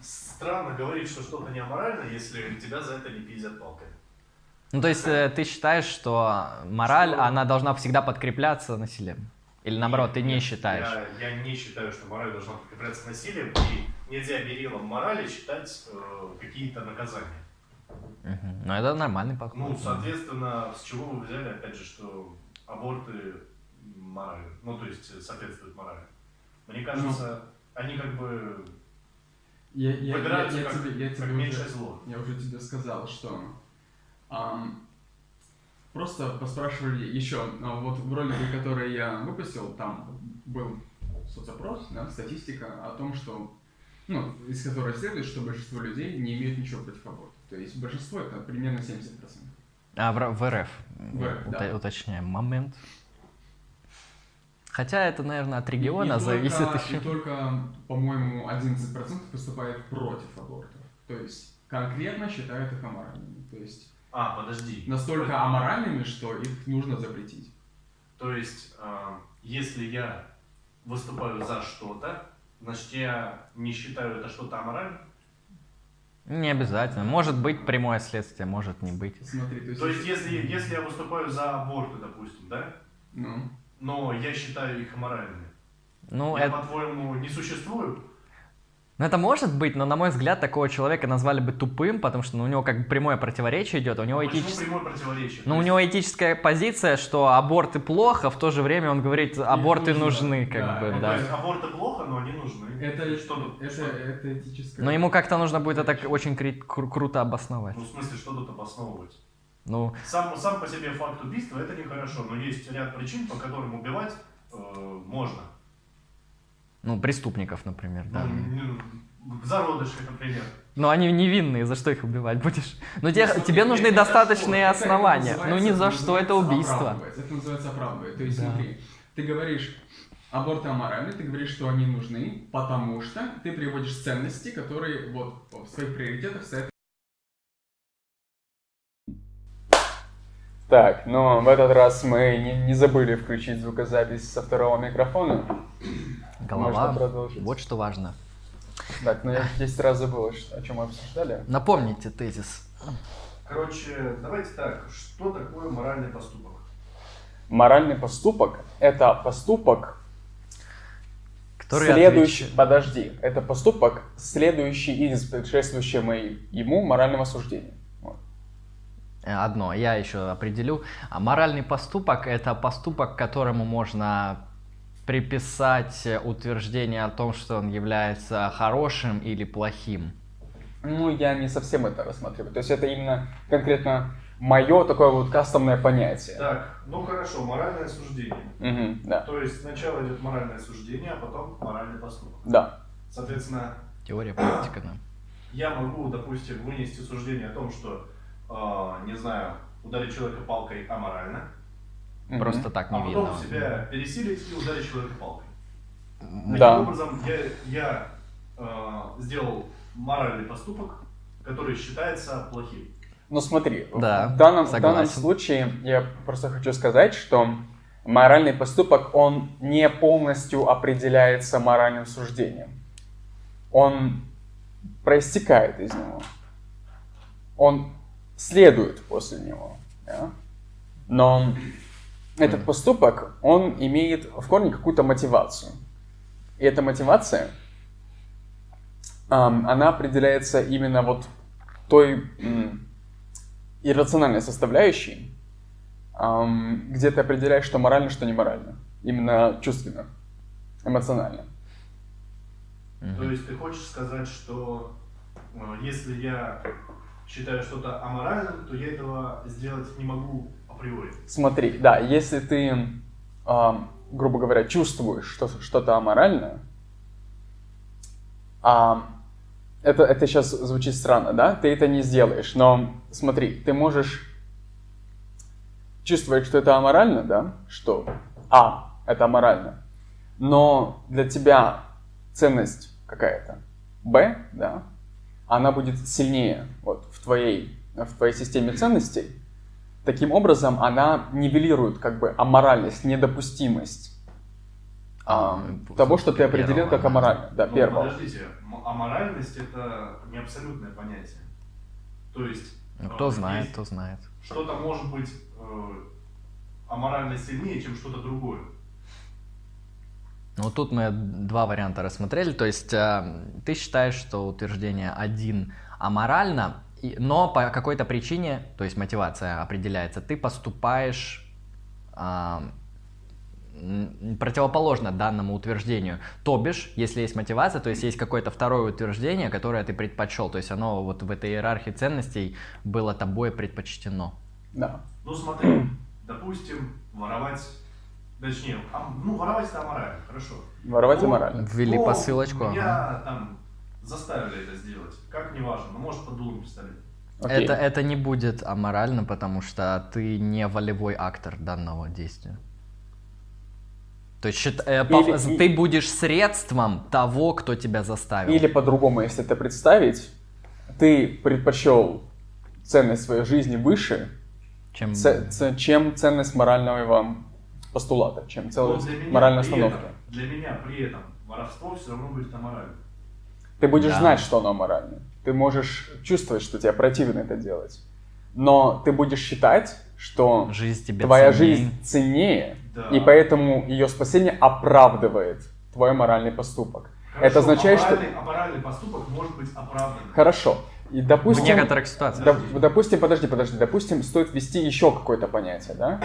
Странно говорить, что что-то не аморально, если тебя за это не пиздят палкой. Ну, то есть э, ты считаешь, что мораль, Что? она должна всегда подкрепляться насилием? Или наоборот, ты не Нет, считаешь? Я, я не считаю, что мораль должна подкрепляться насилием, и нельзя мерилом морали считать э, какие-то наказания. Мгм. Ну, это нормальный подход. Ну, соответственно, с чего вы взяли, опять же, что аборты морали, ну, то есть э, соответствуют морали? Мне кажется, они как бы Я, я, я, выбираются я как, тебе, я как тебе меньшее уже, зло. я уже тебе сказал, что ам, просто поспрашивали еще, а, вот в ролике, который я выпустил, там был соцопрос, да, статистика о том, что, ну, из которой следует, что большинство людей не имеют ничего против аборта. То есть большинство это примерно 70%. А в, в РФ, Ута- да. уточняем, момент. Хотя это, наверное, от региона И зависит только, еще. И только, по-моему, 11% выступает против абортов. То есть конкретно считают их аморальными. То есть А, подожди. настолько аморальными, что их нужно запретить. То есть, а, если я выступаю за что-то, значит, я не считаю это что-то аморальным? Не обязательно. Может быть прямое следствие, может не быть. Смотри, то есть... То есть, если, если я выступаю за аборты, допустим, да, Ну, но я считаю их аморальными, Ну, я, это, по-твоему, не существую? Ну, это может быть, но, на мой взгляд, такого человека назвали бы тупым, потому что ну, у него как бы прямое противоречие идет, у него Почему этическое... прямое противоречие? Ну, у него этическая позиция, что аборты плохо, в то же время он говорит, аборты нужно. нужны, как Да, бы, Ну, да. То есть аборты плохо, но они нужны. это, что тут? это, что- это этическое... Но ему как-то нужно будет это очень кру- круто обосновать. Ну, в смысле, что тут обосновывать? Ну, Сам, сам по себе факт убийства это нехорошо, но есть ряд причин, по которым убивать э, можно. Ну, преступников, например, да. Ну, в зародышах, например. Но они невинные, за что их убивать будешь? Ну, те- Смотри, тебе нужны достаточные что? Это- это основания. Ну, ни за что, это убийство. оправдывать. Это называется оправдывать. То есть, Да. смотри, ты говоришь, аборты аморальны, ты говоришь, что они нужны, потому что ты приводишь ценности, которые вот в своих приоритетах стоят. Так, но в этот раз мы не, не забыли включить звукозапись со второго микрофона. Голова. Можно продолжить. Вот что важно. Так, ну я 10 раз забыл, о чем мы обсуждали. Напомните тезис. Короче, давайте так, что такое моральный поступок? Моральный поступок – это поступок, Который следующий, отвеч- подожди, это поступок, следующий из предшествующего ему морального суждения. Вот. Э, Одно, я еще определю. А Моральный поступок – это поступок, которому можно приписать э, утверждение о том, что он является хорошим или плохим. Ну, я не совсем это рассматриваю. То есть это именно конкретно мое такое вот кастомное понятие. Так, ну хорошо, моральное суждение. Мгм, да. То есть сначала идет моральное суждение, а потом моральный поступок. Да. Соответственно, Теория, практика, да. я могу, допустим, вынести суждение о том, что, э, не знаю, ударить человека палкой аморально, Мгм. Просто так а не видно. потом себя пересилить и ударить человека палкой. Таким Да. образом, я, я э, сделал моральный поступок, который считается плохим. Ну смотри, Да, в, данном, в данном случае я просто хочу сказать, что моральный поступок, он не полностью определяется моральным суждением. Он проистекает из него. Он следует после него. да. Но этот поступок, он имеет в корне какую-то мотивацию. И эта мотивация, она определяется именно вот той иррациональной составляющей, где ты определяешь, что морально, что не морально. Именно чувственно, эмоционально. То есть ты хочешь сказать, что э, если я считаю что-то аморальным, то я этого сделать не могу априори. Смотри, да, если ты, ам, грубо говоря, чувствуешь что, что-то аморальное, ам, это, это сейчас звучит странно, да? Ты это не сделаешь, но смотри, ты можешь чувствовать, что это аморально, да? Что, а, это аморально, но для тебя ценность какая-то, б, да, она будет сильнее вот, в, твоей, в твоей системе ценностей, Таким образом, она нивелирует как бы аморальность, недопустимость а, того, что ты определил как аморально. Да, Ну, первого. подождите, аморальность это не абсолютное понятие. То есть Ну, э, кто знает, есть то знает. что-то может быть э, аморально сильнее, чем что-то другое. Ну, тут мы два варианта рассмотрели. То есть э, ты считаешь, что утверждение один аморально, и- но по какой-то причине, то есть мотивация определяется, ты поступаешь а, м, противоположно данному утверждению. То бишь, если есть мотивация, то есть есть какое-то второе утверждение, которое ты предпочел. То есть оно вот в этой иерархии ценностей было тобой предпочтено. Да. Ну смотри, допустим, воровать, точнее, а, ну воровать это аморально, хорошо. Воровать Ну, аморально. Ввели Но посылочку. ага. Меня там заставили это сделать. Как не важно, но может под дулом пистолета. Окей. Это, это не будет аморально, потому что ты не волевой актор данного действия. То есть э, по- Или- ты будешь средством того, кто тебя заставил. Или по-другому, если это представить, ты предпочел ценность своей жизни выше, чем... ц- ц- чем ценность морального постулата, чем целая для меня моральной при остановки. этом- для меня при этом воровство все равно будет аморально. Ты будешь Да. знать, что оно аморально. Ты можешь чувствовать, что тебе противно это делать. Но ты будешь считать, что Жизнь тебе твоя ценней. жизнь ценнее, Да. и поэтому ее спасение оправдывает твой моральный поступок. Хорошо, это означает, что... аморальный, аморальный поступок может быть оправданным. Хорошо. И В допустим... некоторых ситуациях. Доп- допустим, подожди, подожди, допустим, стоит ввести еще какое-то понятие, да,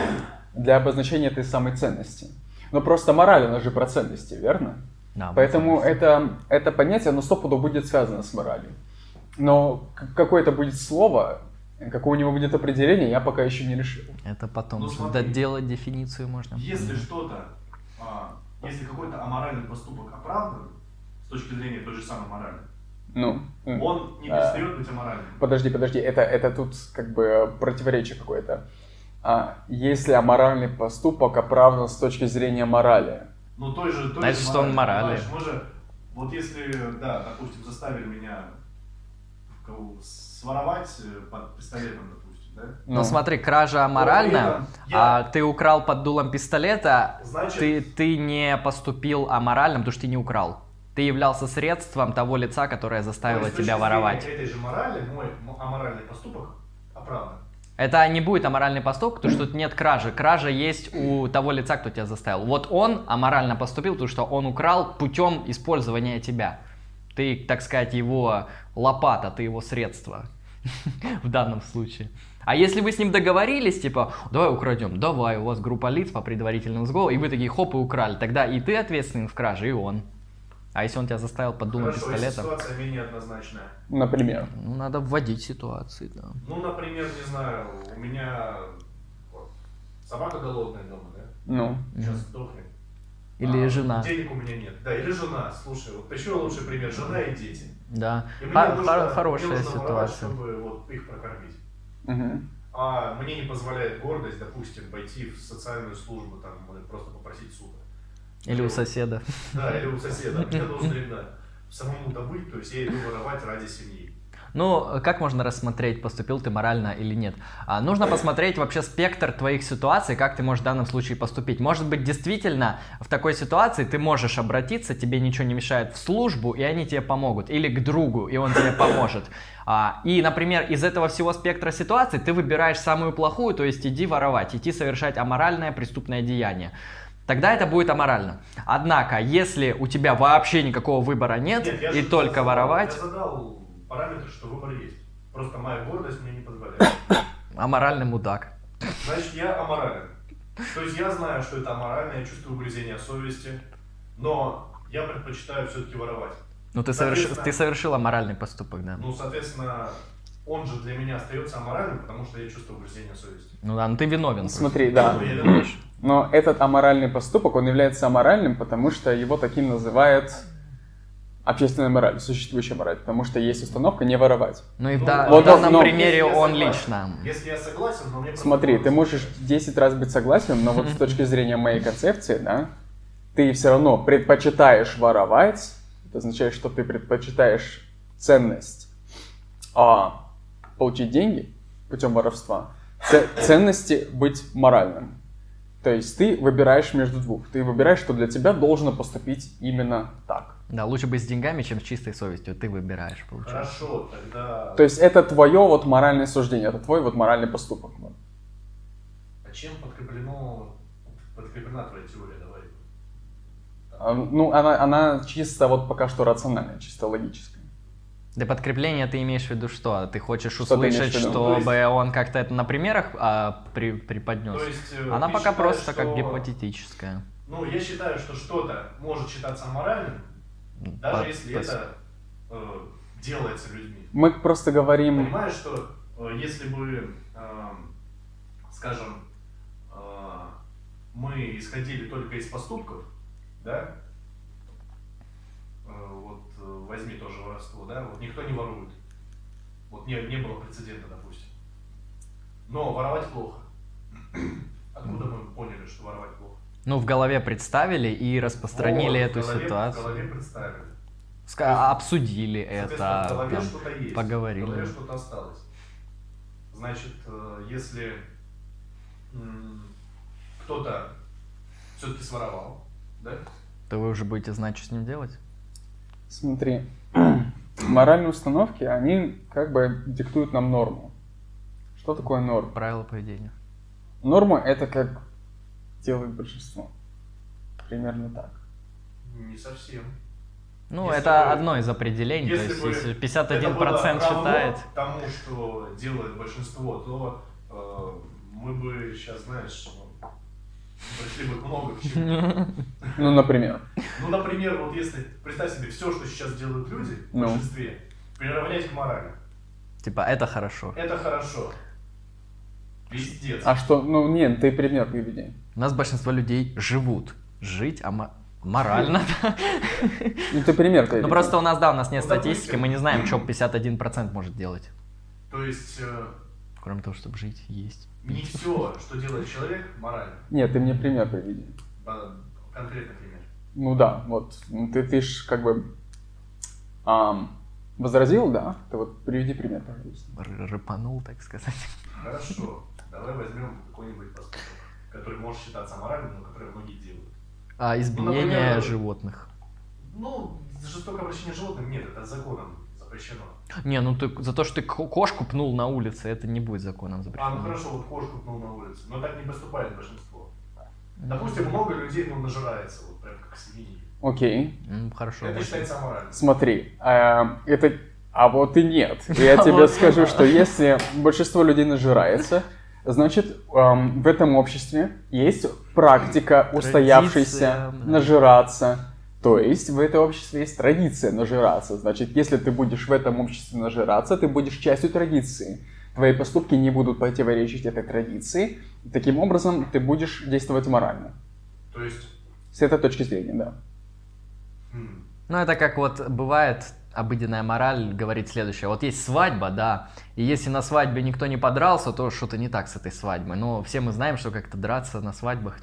для обозначения этой самой ценности. Но просто мораль, она же про ценности, верно? Да, Поэтому это, это понятие, оно стопудово будет связано с моралью. Но какое-то будет слово, какое у него будет определение, я пока еще не решил. Это потом Ну, смотри. доделать дефиницию можно. Если что-то, а, если какой-то аморальный поступок оправдан, с точки зрения той же самой морали, Ну, он не А. перестает быть аморальным. подожди, подожди, это, это тут как бы противоречие какое-то. А, если аморальный поступок оправдан с точки зрения морали, Ну, той же, той Значит, же что он моральный. понимаешь, Мы же, вот если, да, допустим, заставили меня кого- своровать э, под пистолетом, допустим, да? Но Ну. смотри, кража аморальна, я- а ты украл под дулом пистолета, Значит- ты, ты не поступил аморально, потому что ты не украл. Ты являлся средством того лица, которое То заставило есть, с тебя воровать. этой же морали, мой аморальный поступок оправдан. Это не будет аморальный поступок, потому что тут нет кражи. Кража есть у того лица, кто тебя заставил. Вот он аморально поступил, потому что он украл путем использования тебя. Ты, так сказать, его лопата, ты его средство в данном случае. А если вы с ним договорились, типа, давай украдем, давай, у вас группа лиц по предварительному сговору, и вы такие хоп и украли, тогда и ты ответственен в краже, и он. А если он тебя заставил под дулом Хорошо, пистолета, ситуация менее однозначная. например. ну надо вводить ситуации, да. Ну, например, не знаю, у меня вот, собака голодная дома, да? Ну, Сейчас сдохнет. Или А, жена. Денег у меня нет. Да, или жена. Слушай, вот еще лучший пример. Жена и дети. Да. И мне Хор- нужно- хор- мне хорошая нужно воровать, ситуация. чтобы вот их прокормить. мгм. А мне не позволяет гордость, допустим, пойти в социальную службу, там, просто попросить суда. Или у соседа. Да, или у соседа. Мне должен да, самому добыть, то есть я иду воровать ради семьи. Ну, как можно рассмотреть, поступил ты морально или нет? А, нужно посмотреть вообще спектр твоих ситуаций, как ты можешь в данном случае поступить. Может быть, действительно, в такой ситуации ты можешь обратиться, тебе ничего не мешает в службу, и они тебе помогут. Или к другу, и он тебе поможет. А, и, например, из этого всего спектра ситуаций ты выбираешь самую плохую, то есть иди воровать, идти совершать аморальное преступное деяние. Тогда это будет аморально. Однако, если у тебя вообще никакого выбора нет, я и же только задал- воровать, Я задал параметр, что выбор есть. Просто моя гордость мне не позволяет. аморальный мудак. Значит, я аморален. То есть я знаю, что это аморально, я чувствую угрызение совести, но я предпочитаю все-таки воровать. Ну, ты совершил, Соответственно- ты совершил аморальный поступок, да. Ну, соответственно, он же для меня остается аморальным, потому что я чувствую угрызение совести. Ну да, ну ты виновен. Смотри, да. Ну, я виноват. Но этот аморальный поступок, он является аморальным, потому что его таким называет общественная мораль, существующая мораль, потому что есть установка не воровать. Ну и в, да- вот, в данном но- примере он согласен- лично. Если я согласен, но мне Смотри, ты можешь мешает. 10 раз быть согласен, но вот с точки зрения моей концепции, да, ты все равно предпочитаешь воровать, это означает, что ты предпочитаешь ценность а, получить деньги путем воровства, ценности быть моральным. То есть ты выбираешь между двух. Ты выбираешь, что для тебя должно поступить именно так. Да, лучше быть с деньгами, чем с чистой совестью. Ты выбираешь, получается. Хорошо, тогда... То есть это твое вот моральное суждение, это твой вот моральный поступок. Вот. А чем подкреплено, подкреплена твоя теория? Давай. А, Ну, она, она чисто вот пока что рациональная, чисто логическая. Для подкрепления ты имеешь в виду что? Ты хочешь Что ты услышать, виду? чтобы То есть- он как-то это на примерах а, при, преподнес? То есть, э, Она ты пока считаешь, просто как что- гипотетическая. Ну, я считаю, что что-то может считаться аморальным, даже По- если по- это э, делается людьми. Мы просто говорим... Понимаешь, что э, если бы, эм, скажем, э, мы исходили только из поступков, да, Э, э, возьми тоже воровство, да, вот никто не ворует. Вот не, не было прецедента, допустим. Но воровать плохо. Откуда мы поняли, что воровать плохо? Ну, в голове представили и распространили Вот, эту в голове, ситуацию. В голове представили. Ска- обсудили Соответственно, это, в голове там, что-то есть. поговорили. В голове что-то осталось. Значит, э, если кто-то все-таки своровал, да? то вы уже будете знать, что с ним делать. Смотри, моральные установки, они как бы диктуют нам норму. Что такое норма? Правила поведения. Норма это как делает большинство. Примерно так. Не совсем. Ну, Если это бы- одно из определений. то Если есть, бы если это 51% было равно считает. тому, что делает большинство, то э, мы бы сейчас, знаешь, пришли бы много к чему. Ну, например. Ну, например, вот если, представь себе, все, что сейчас делают люди в Ну. большинстве, приравнять к морали. Типа, это хорошо. Это хорошо. Пиздец. А что? Ну, нет, ты пример приведи. У нас большинство людей живут. Жить, а мо- морально. Ну, ты пример. Ну, просто у нас, да, у нас нет Ну, статистики, мы не знаем, что 51% может делать. То есть э, Кроме того, чтобы жить, есть. не все, что делает человек, морально. Нет, ты мне пример приведи. Конкретный пример. Ну да, вот. Ну, Ты, ты ж как бы ам, возразил, да? Ты вот приведи пример, пожалуйста. Рыпанул, так сказать. Хорошо. Давай возьмем какой-нибудь поступок, который может считаться моральным, но который многие делают. А избиение например, животных. Ну, жестокое обращение с животным нет, это законом запрещено. Не, ну ты за то, что ты ко- кошку пнул на улице, это не будет законом А, ну запрещено. хорошо, вот кошку пнул на улице, но так не поступает большинство. Допустим, много людей ну, нажирается, вот прям как свиньи. Окей. М, Хорошо. Это считается аморальным. Смотри, э, это... А вот и нет. Я тебе скажу, что если большинство людей нажирается, значит, эм, в этом обществе есть практика устоявшейся Традиция, нажираться. То есть в этом обществе есть традиция нажираться. Значит, если ты будешь в этом обществе нажираться, ты будешь частью традиции. Твои поступки не будут противоречить этой традиции. И таким образом, ты будешь действовать морально. То есть, С этой точки зрения, да. м, Ну, это как вот бывает обыденная мораль говорит следующее. Вот есть свадьба, да, и если на свадьбе никто не подрался, то что-то не так с этой свадьбой. Но все мы знаем, что как-то драться на свадьбах...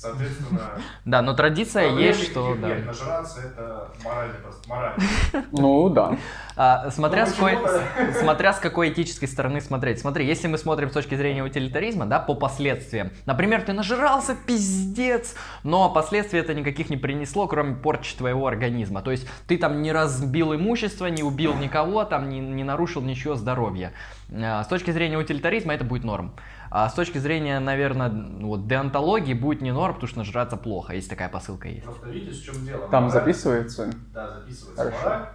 соответственно, Да, но традиция есть, что... Да. Нажраться это моральный просто, морально. Ну, да. А, смотря, Ну, с какой, почему-то- смотря с какой этической стороны смотреть. Смотри, если мы смотрим с точки зрения утилитаризма, да, по последствиям. Например, ты нажирался, пиздец, но последствий это никаких не принесло, кроме порчи твоего организма. То есть ты там не разбил имущество, не убил никого, там не, не нарушил ничего здоровья. А, С точки зрения утилитаризма это будет норм. А с точки зрения, наверное, вот, деонтологии будет не норм, потому что нажраться плохо, если такая посылка есть. Просто видишь, в чем дело. Там Мораль- записывается. Да, записывается. Хорошо. Мораль,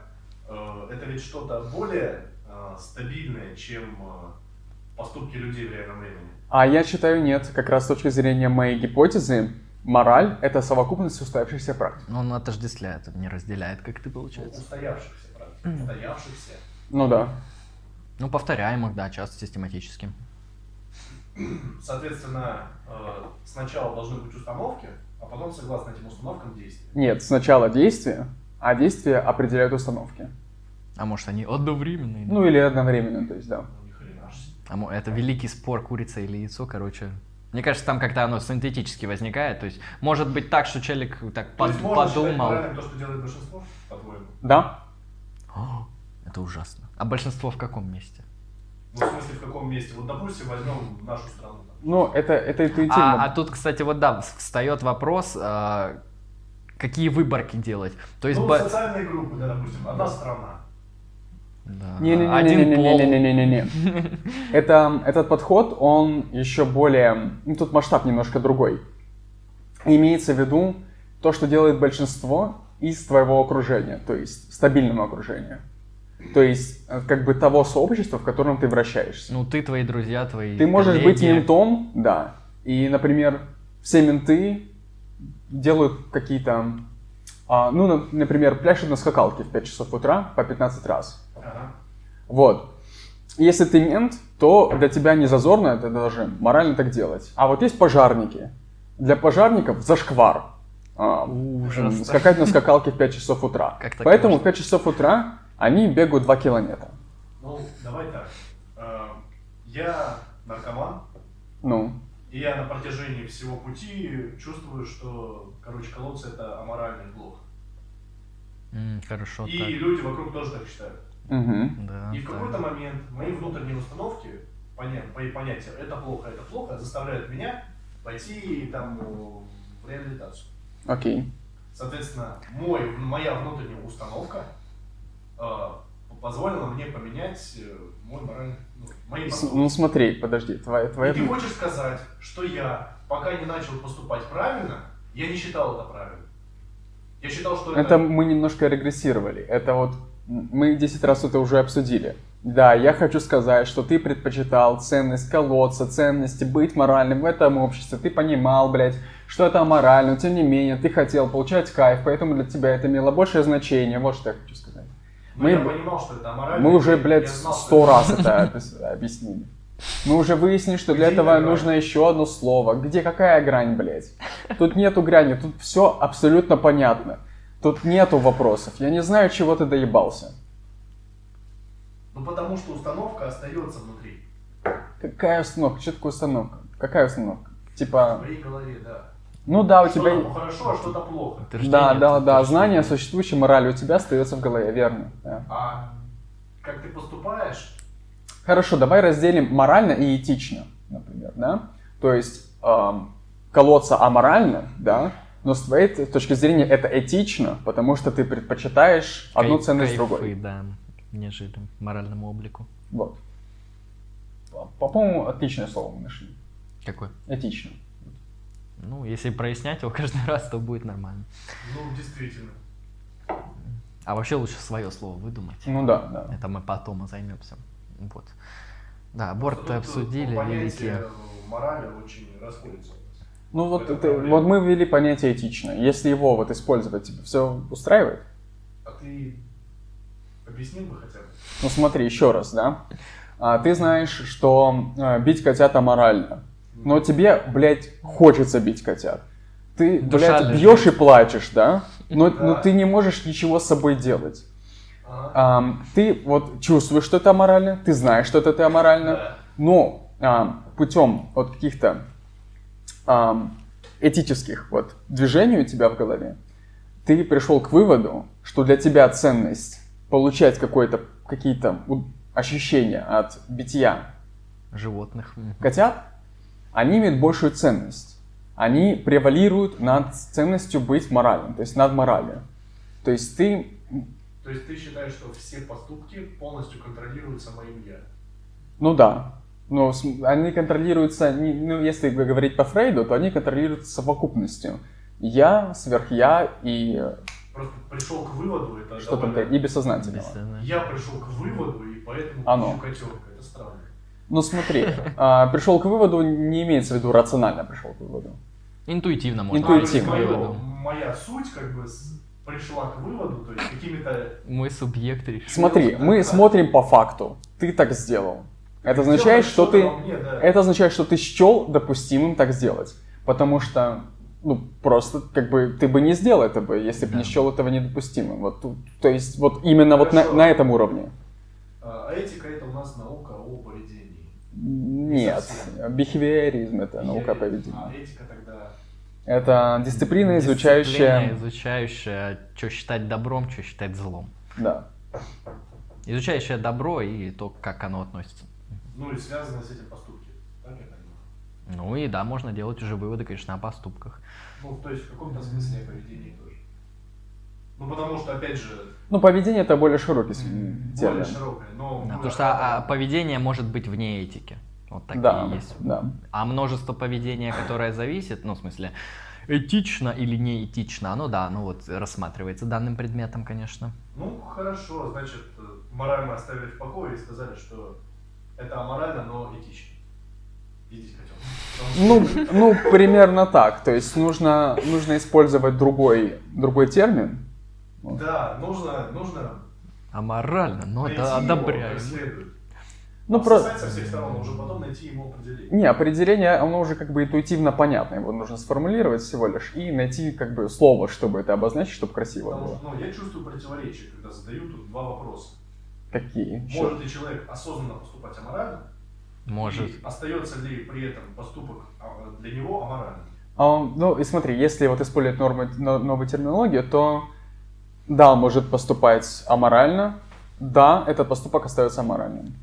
э, это ведь что-то более э, стабильное, чем э, поступки людей в реальном времени. А я считаю нет. Как раз с точки зрения моей гипотезы, мораль — это совокупность устоявшихся практик. Но он отождествляет, он не разделяет, как ты Ну, получается. устоявшихся практик. Устоявшихся. Ну да. Ну, повторяемых, да, часто систематически. Соответственно, э, сначала должны быть установки, а потом, согласно этим установкам, действия. Нет, сначала действия, а действия определяют установки. А может, они одновременные? Ну или одновременно, то есть да. Ну. А это великий спор, курица или яйцо, короче. Мне кажется, там как-то оно синтетически возникает. То есть, может быть так, что человек так То под- есть можно подумал. то, что делает большинство, по-твоему? Да? О, это ужасно. А большинство в каком месте? Ну, в смысле, в каком месте? Вот, допустим, возьмем нашу страну. Ну, это, это интуитивно. А, а тут, кстати, вот да, встает вопрос, а, какие выборки делать. То есть, ну, ба- социальные группы, да, допустим, одна страна. да, один пол. Не-не-не-не-не-не-не-не. Это, этот подход, он еще более... Ну, тут масштаб немножко другой. Имеется в виду то, что делает большинство из твоего окружения, то есть стабильного окружения. То есть, э, как бы того сообщества, в котором ты вращаешься. Ну, ты, твои друзья, твои Ты можешь быть коллеги. ментом, да. И, например, все менты делают какие-то... а, ну, на- например, пляшут на скакалке в 5 часов утра по 15 раз. Ага. Вот. Если ты мент, то для тебя не зазорно это даже морально так делать. А вот есть пожарники. Для пожарников зашквар. А, Ужас. скакать на скакалке в 5 часов утра. Как Поэтому можно? в 5 часов утра они бегают 2 километра. Ну, давай так. Э, Я наркоман, Ну, и я на протяжении всего пути чувствую, что, короче, колодцы это аморально и плохо. М, Хорошо, И так. люди вокруг тоже так считают. мгм. Да, И в так. какой-то момент мои внутренние установки, поня- мои понятия это плохо, это плохо, заставляют меня пойти там в реабилитацию. окей. Соответственно, мой, моя внутренняя установка э, позволила мне поменять э, мой моральный, ну, мои С- поступки. Ну смотри, подожди, твоя, твоя... И ты хочешь сказать, что я, пока не начал поступать правильно, я не считал это правильно. Я считал, что это... Это мы немножко регрессировали. Это вот мы 10 раз это уже обсудили. Да, я хочу сказать, что ты предпочитал ценность колодца, ценности быть моральным в этом обществе. Ты понимал, блядь, что это аморально, но тем не менее ты хотел получать кайф, поэтому для тебя это имело большее значение. Вот что я хочу сказать. Мы- я понимал, что это аморально. Мы уже, блядь, сто раз это объяс- объяснили. Мы уже выяснили, что для Где этого грань? нужно еще одно слово. Где какая грань, блядь? Тут нету грани, тут все абсолютно понятно. Тут нету вопросов. Я не знаю, чего ты доебался. Ну потому что установка остается внутри. Какая установка? Что такое установка? Какая установка? В Типа, твоей голове, да. Ну да, у Что-то тебя... хорошо, а что-то плохо. Утверждение Да, да, да, знание о существующей морали у тебя остается в голове, верно. да. А как ты поступаешь, Хорошо, давай разделим морально и этично, например, да? То есть эм, колоться аморально, да? Но с твоей точки зрения это этично, потому что ты предпочитаешь одну Кай- ценность кайфы, другой. да, нежели моральному облику. Вот. По- По-моему, отличное слово мы нашли. Какой? Этично. Ну, если прояснять его каждый раз, то будет нормально. ну действительно. А вообще лучше свое слово выдумать. Ну да, да. Это мы потом займемся. Вот. Да, аборт обсудили, великие. морали очень расходятся. Ну вот, Это проблема. вот мы ввели понятие этично. Если его вот использовать, тебе все устраивает? А ты объяснил бы хотя бы? Ну смотри, еще раз, да? А, ты знаешь, что э, бить котят аморально. Но тебе, блядь, хочется бить котят. Ты, Душа блядь, лежит. бьешь и плачешь, да? Но, но Да. ты не можешь ничего с собой делать. Ага. Ам, ты вот чувствуешь, что это аморально, ты знаешь, что это аморально, Да. но ам, путем вот каких-то ам, этических вот движений у тебя в голове, ты пришел к выводу, что для тебя ценность получать какое-то, какие-то ощущения от битья Животных. Котят, они имеют большую ценность. Они превалируют над ценностью быть моральным, то есть над моралью. То есть ты То есть ты считаешь, что все поступки полностью контролируются моим я? Ну да. Но они контролируются, ну если говорить по Фрейду, то они контролируются совокупностью. Я, сверхя и Просто пришел к выводу, это что там, довольно- и бессознательного. Бессознательно. Я пришел к выводу, и поэтому Оно. ищу котенка. Это странно. Ну смотри, а, пришел к выводу, не имеется в виду рационально пришел к выводу. Интуитивно можно. Интуитивно. А, моё- выводу. моя суть как бы пришла к выводу, то есть какими-то... Мой субъект решил. Смотри, мы смотрим по факту. Ты так сделал. Это означает, что ты, мне, да. это означает, что ты счел допустимым так сделать. Потому что, ну, просто, как бы, ты бы не сделал это бы, если бы Да. не счел этого недопустимым. Вот, то есть, вот именно вот на, Хорошо. на этом уровне. А этика это у нас наука о поведении. Нет, бихевиоризм это наука. А этика тогда... Это дисциплина, изучающая... Дисциплина, изучающая, что считать добром, что считать злом. Да. Изучающая добро и то, как оно относится. Ну и связаны с этим поступки. Так я понимаю. Ну и да, можно делать уже выводы, конечно, о поступках. Ну, то есть в каком-то смысле о поведении тоже. Ну, потому что, опять же, Ну, поведение это более широкий с- более термин. широкое, но... Да, потому что а, охватываем- поведение может быть вне этики. Вот такие Да, есть. да. А множество поведения, которое зависит, ну, в смысле, этично или не этично, оно, да, ну вот рассматривается данным предметом, конечно. Ну, хорошо, значит, мораль мы оставили в покое и сказали, что это аморально, но этично. Видеть котенка. Ну, ну, примерно так. То есть нужно, нужно использовать другой, другой термин. Да, нужно, нужно Аморально, но найти это одобряю. Ну, Обсосать про... со всех сторон, а уже потом найти ему определение. Не, определение, оно уже как бы интуитивно понятно, его нужно сформулировать всего лишь и найти как бы слово, чтобы это обозначить, чтобы красиво Потому было. что, ну, я чувствую противоречие, когда задаю тут два вопроса. Какие? Может ли человек осознанно поступать аморально? Может. И остается ли при этом поступок а, для него аморальным? А, ну и смотри, если вот использовать нормы, но- новую терминологию, то да, может поступать аморально, да, этот поступок остается аморальным.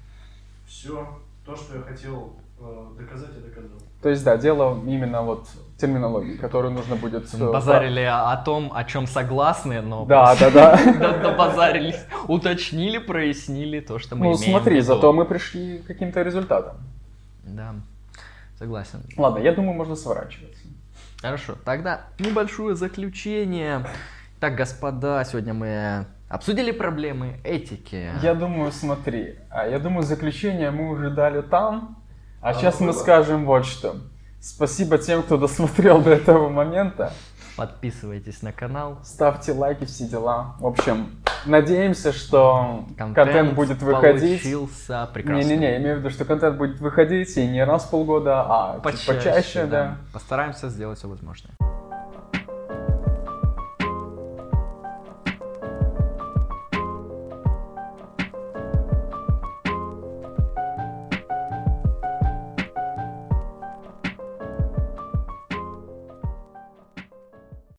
Все, то, что я хотел э, доказать, я доказал. То есть да, дело именно вот в терминологии, которую нужно будет... э, Базарили о том, о чем согласны, но Да, да, да. Да- Добазарились, уточнили, прояснили то, что мы Ну смотри, зато мы пришли к каким-то результатам. Да, согласен. Ладно, я думаю, можно сворачиваться. Хорошо, тогда небольшое заключение. Так, господа, сегодня мы обсудили проблемы этики. Я думаю, смотри, а я думаю, заключение мы уже дали там, а Оно сейчас мы было. скажем вот что. Спасибо тем, кто досмотрел до этого момента. Подписывайтесь на канал. Ставьте лайки, все дела. В общем, надеемся, что контент, будет выходить. получился прекрасный. Не-не-не, имею в виду, что контент будет выходить и не раз в полгода, а чуть Почаще, почаще, да. Постараемся сделать все возможное.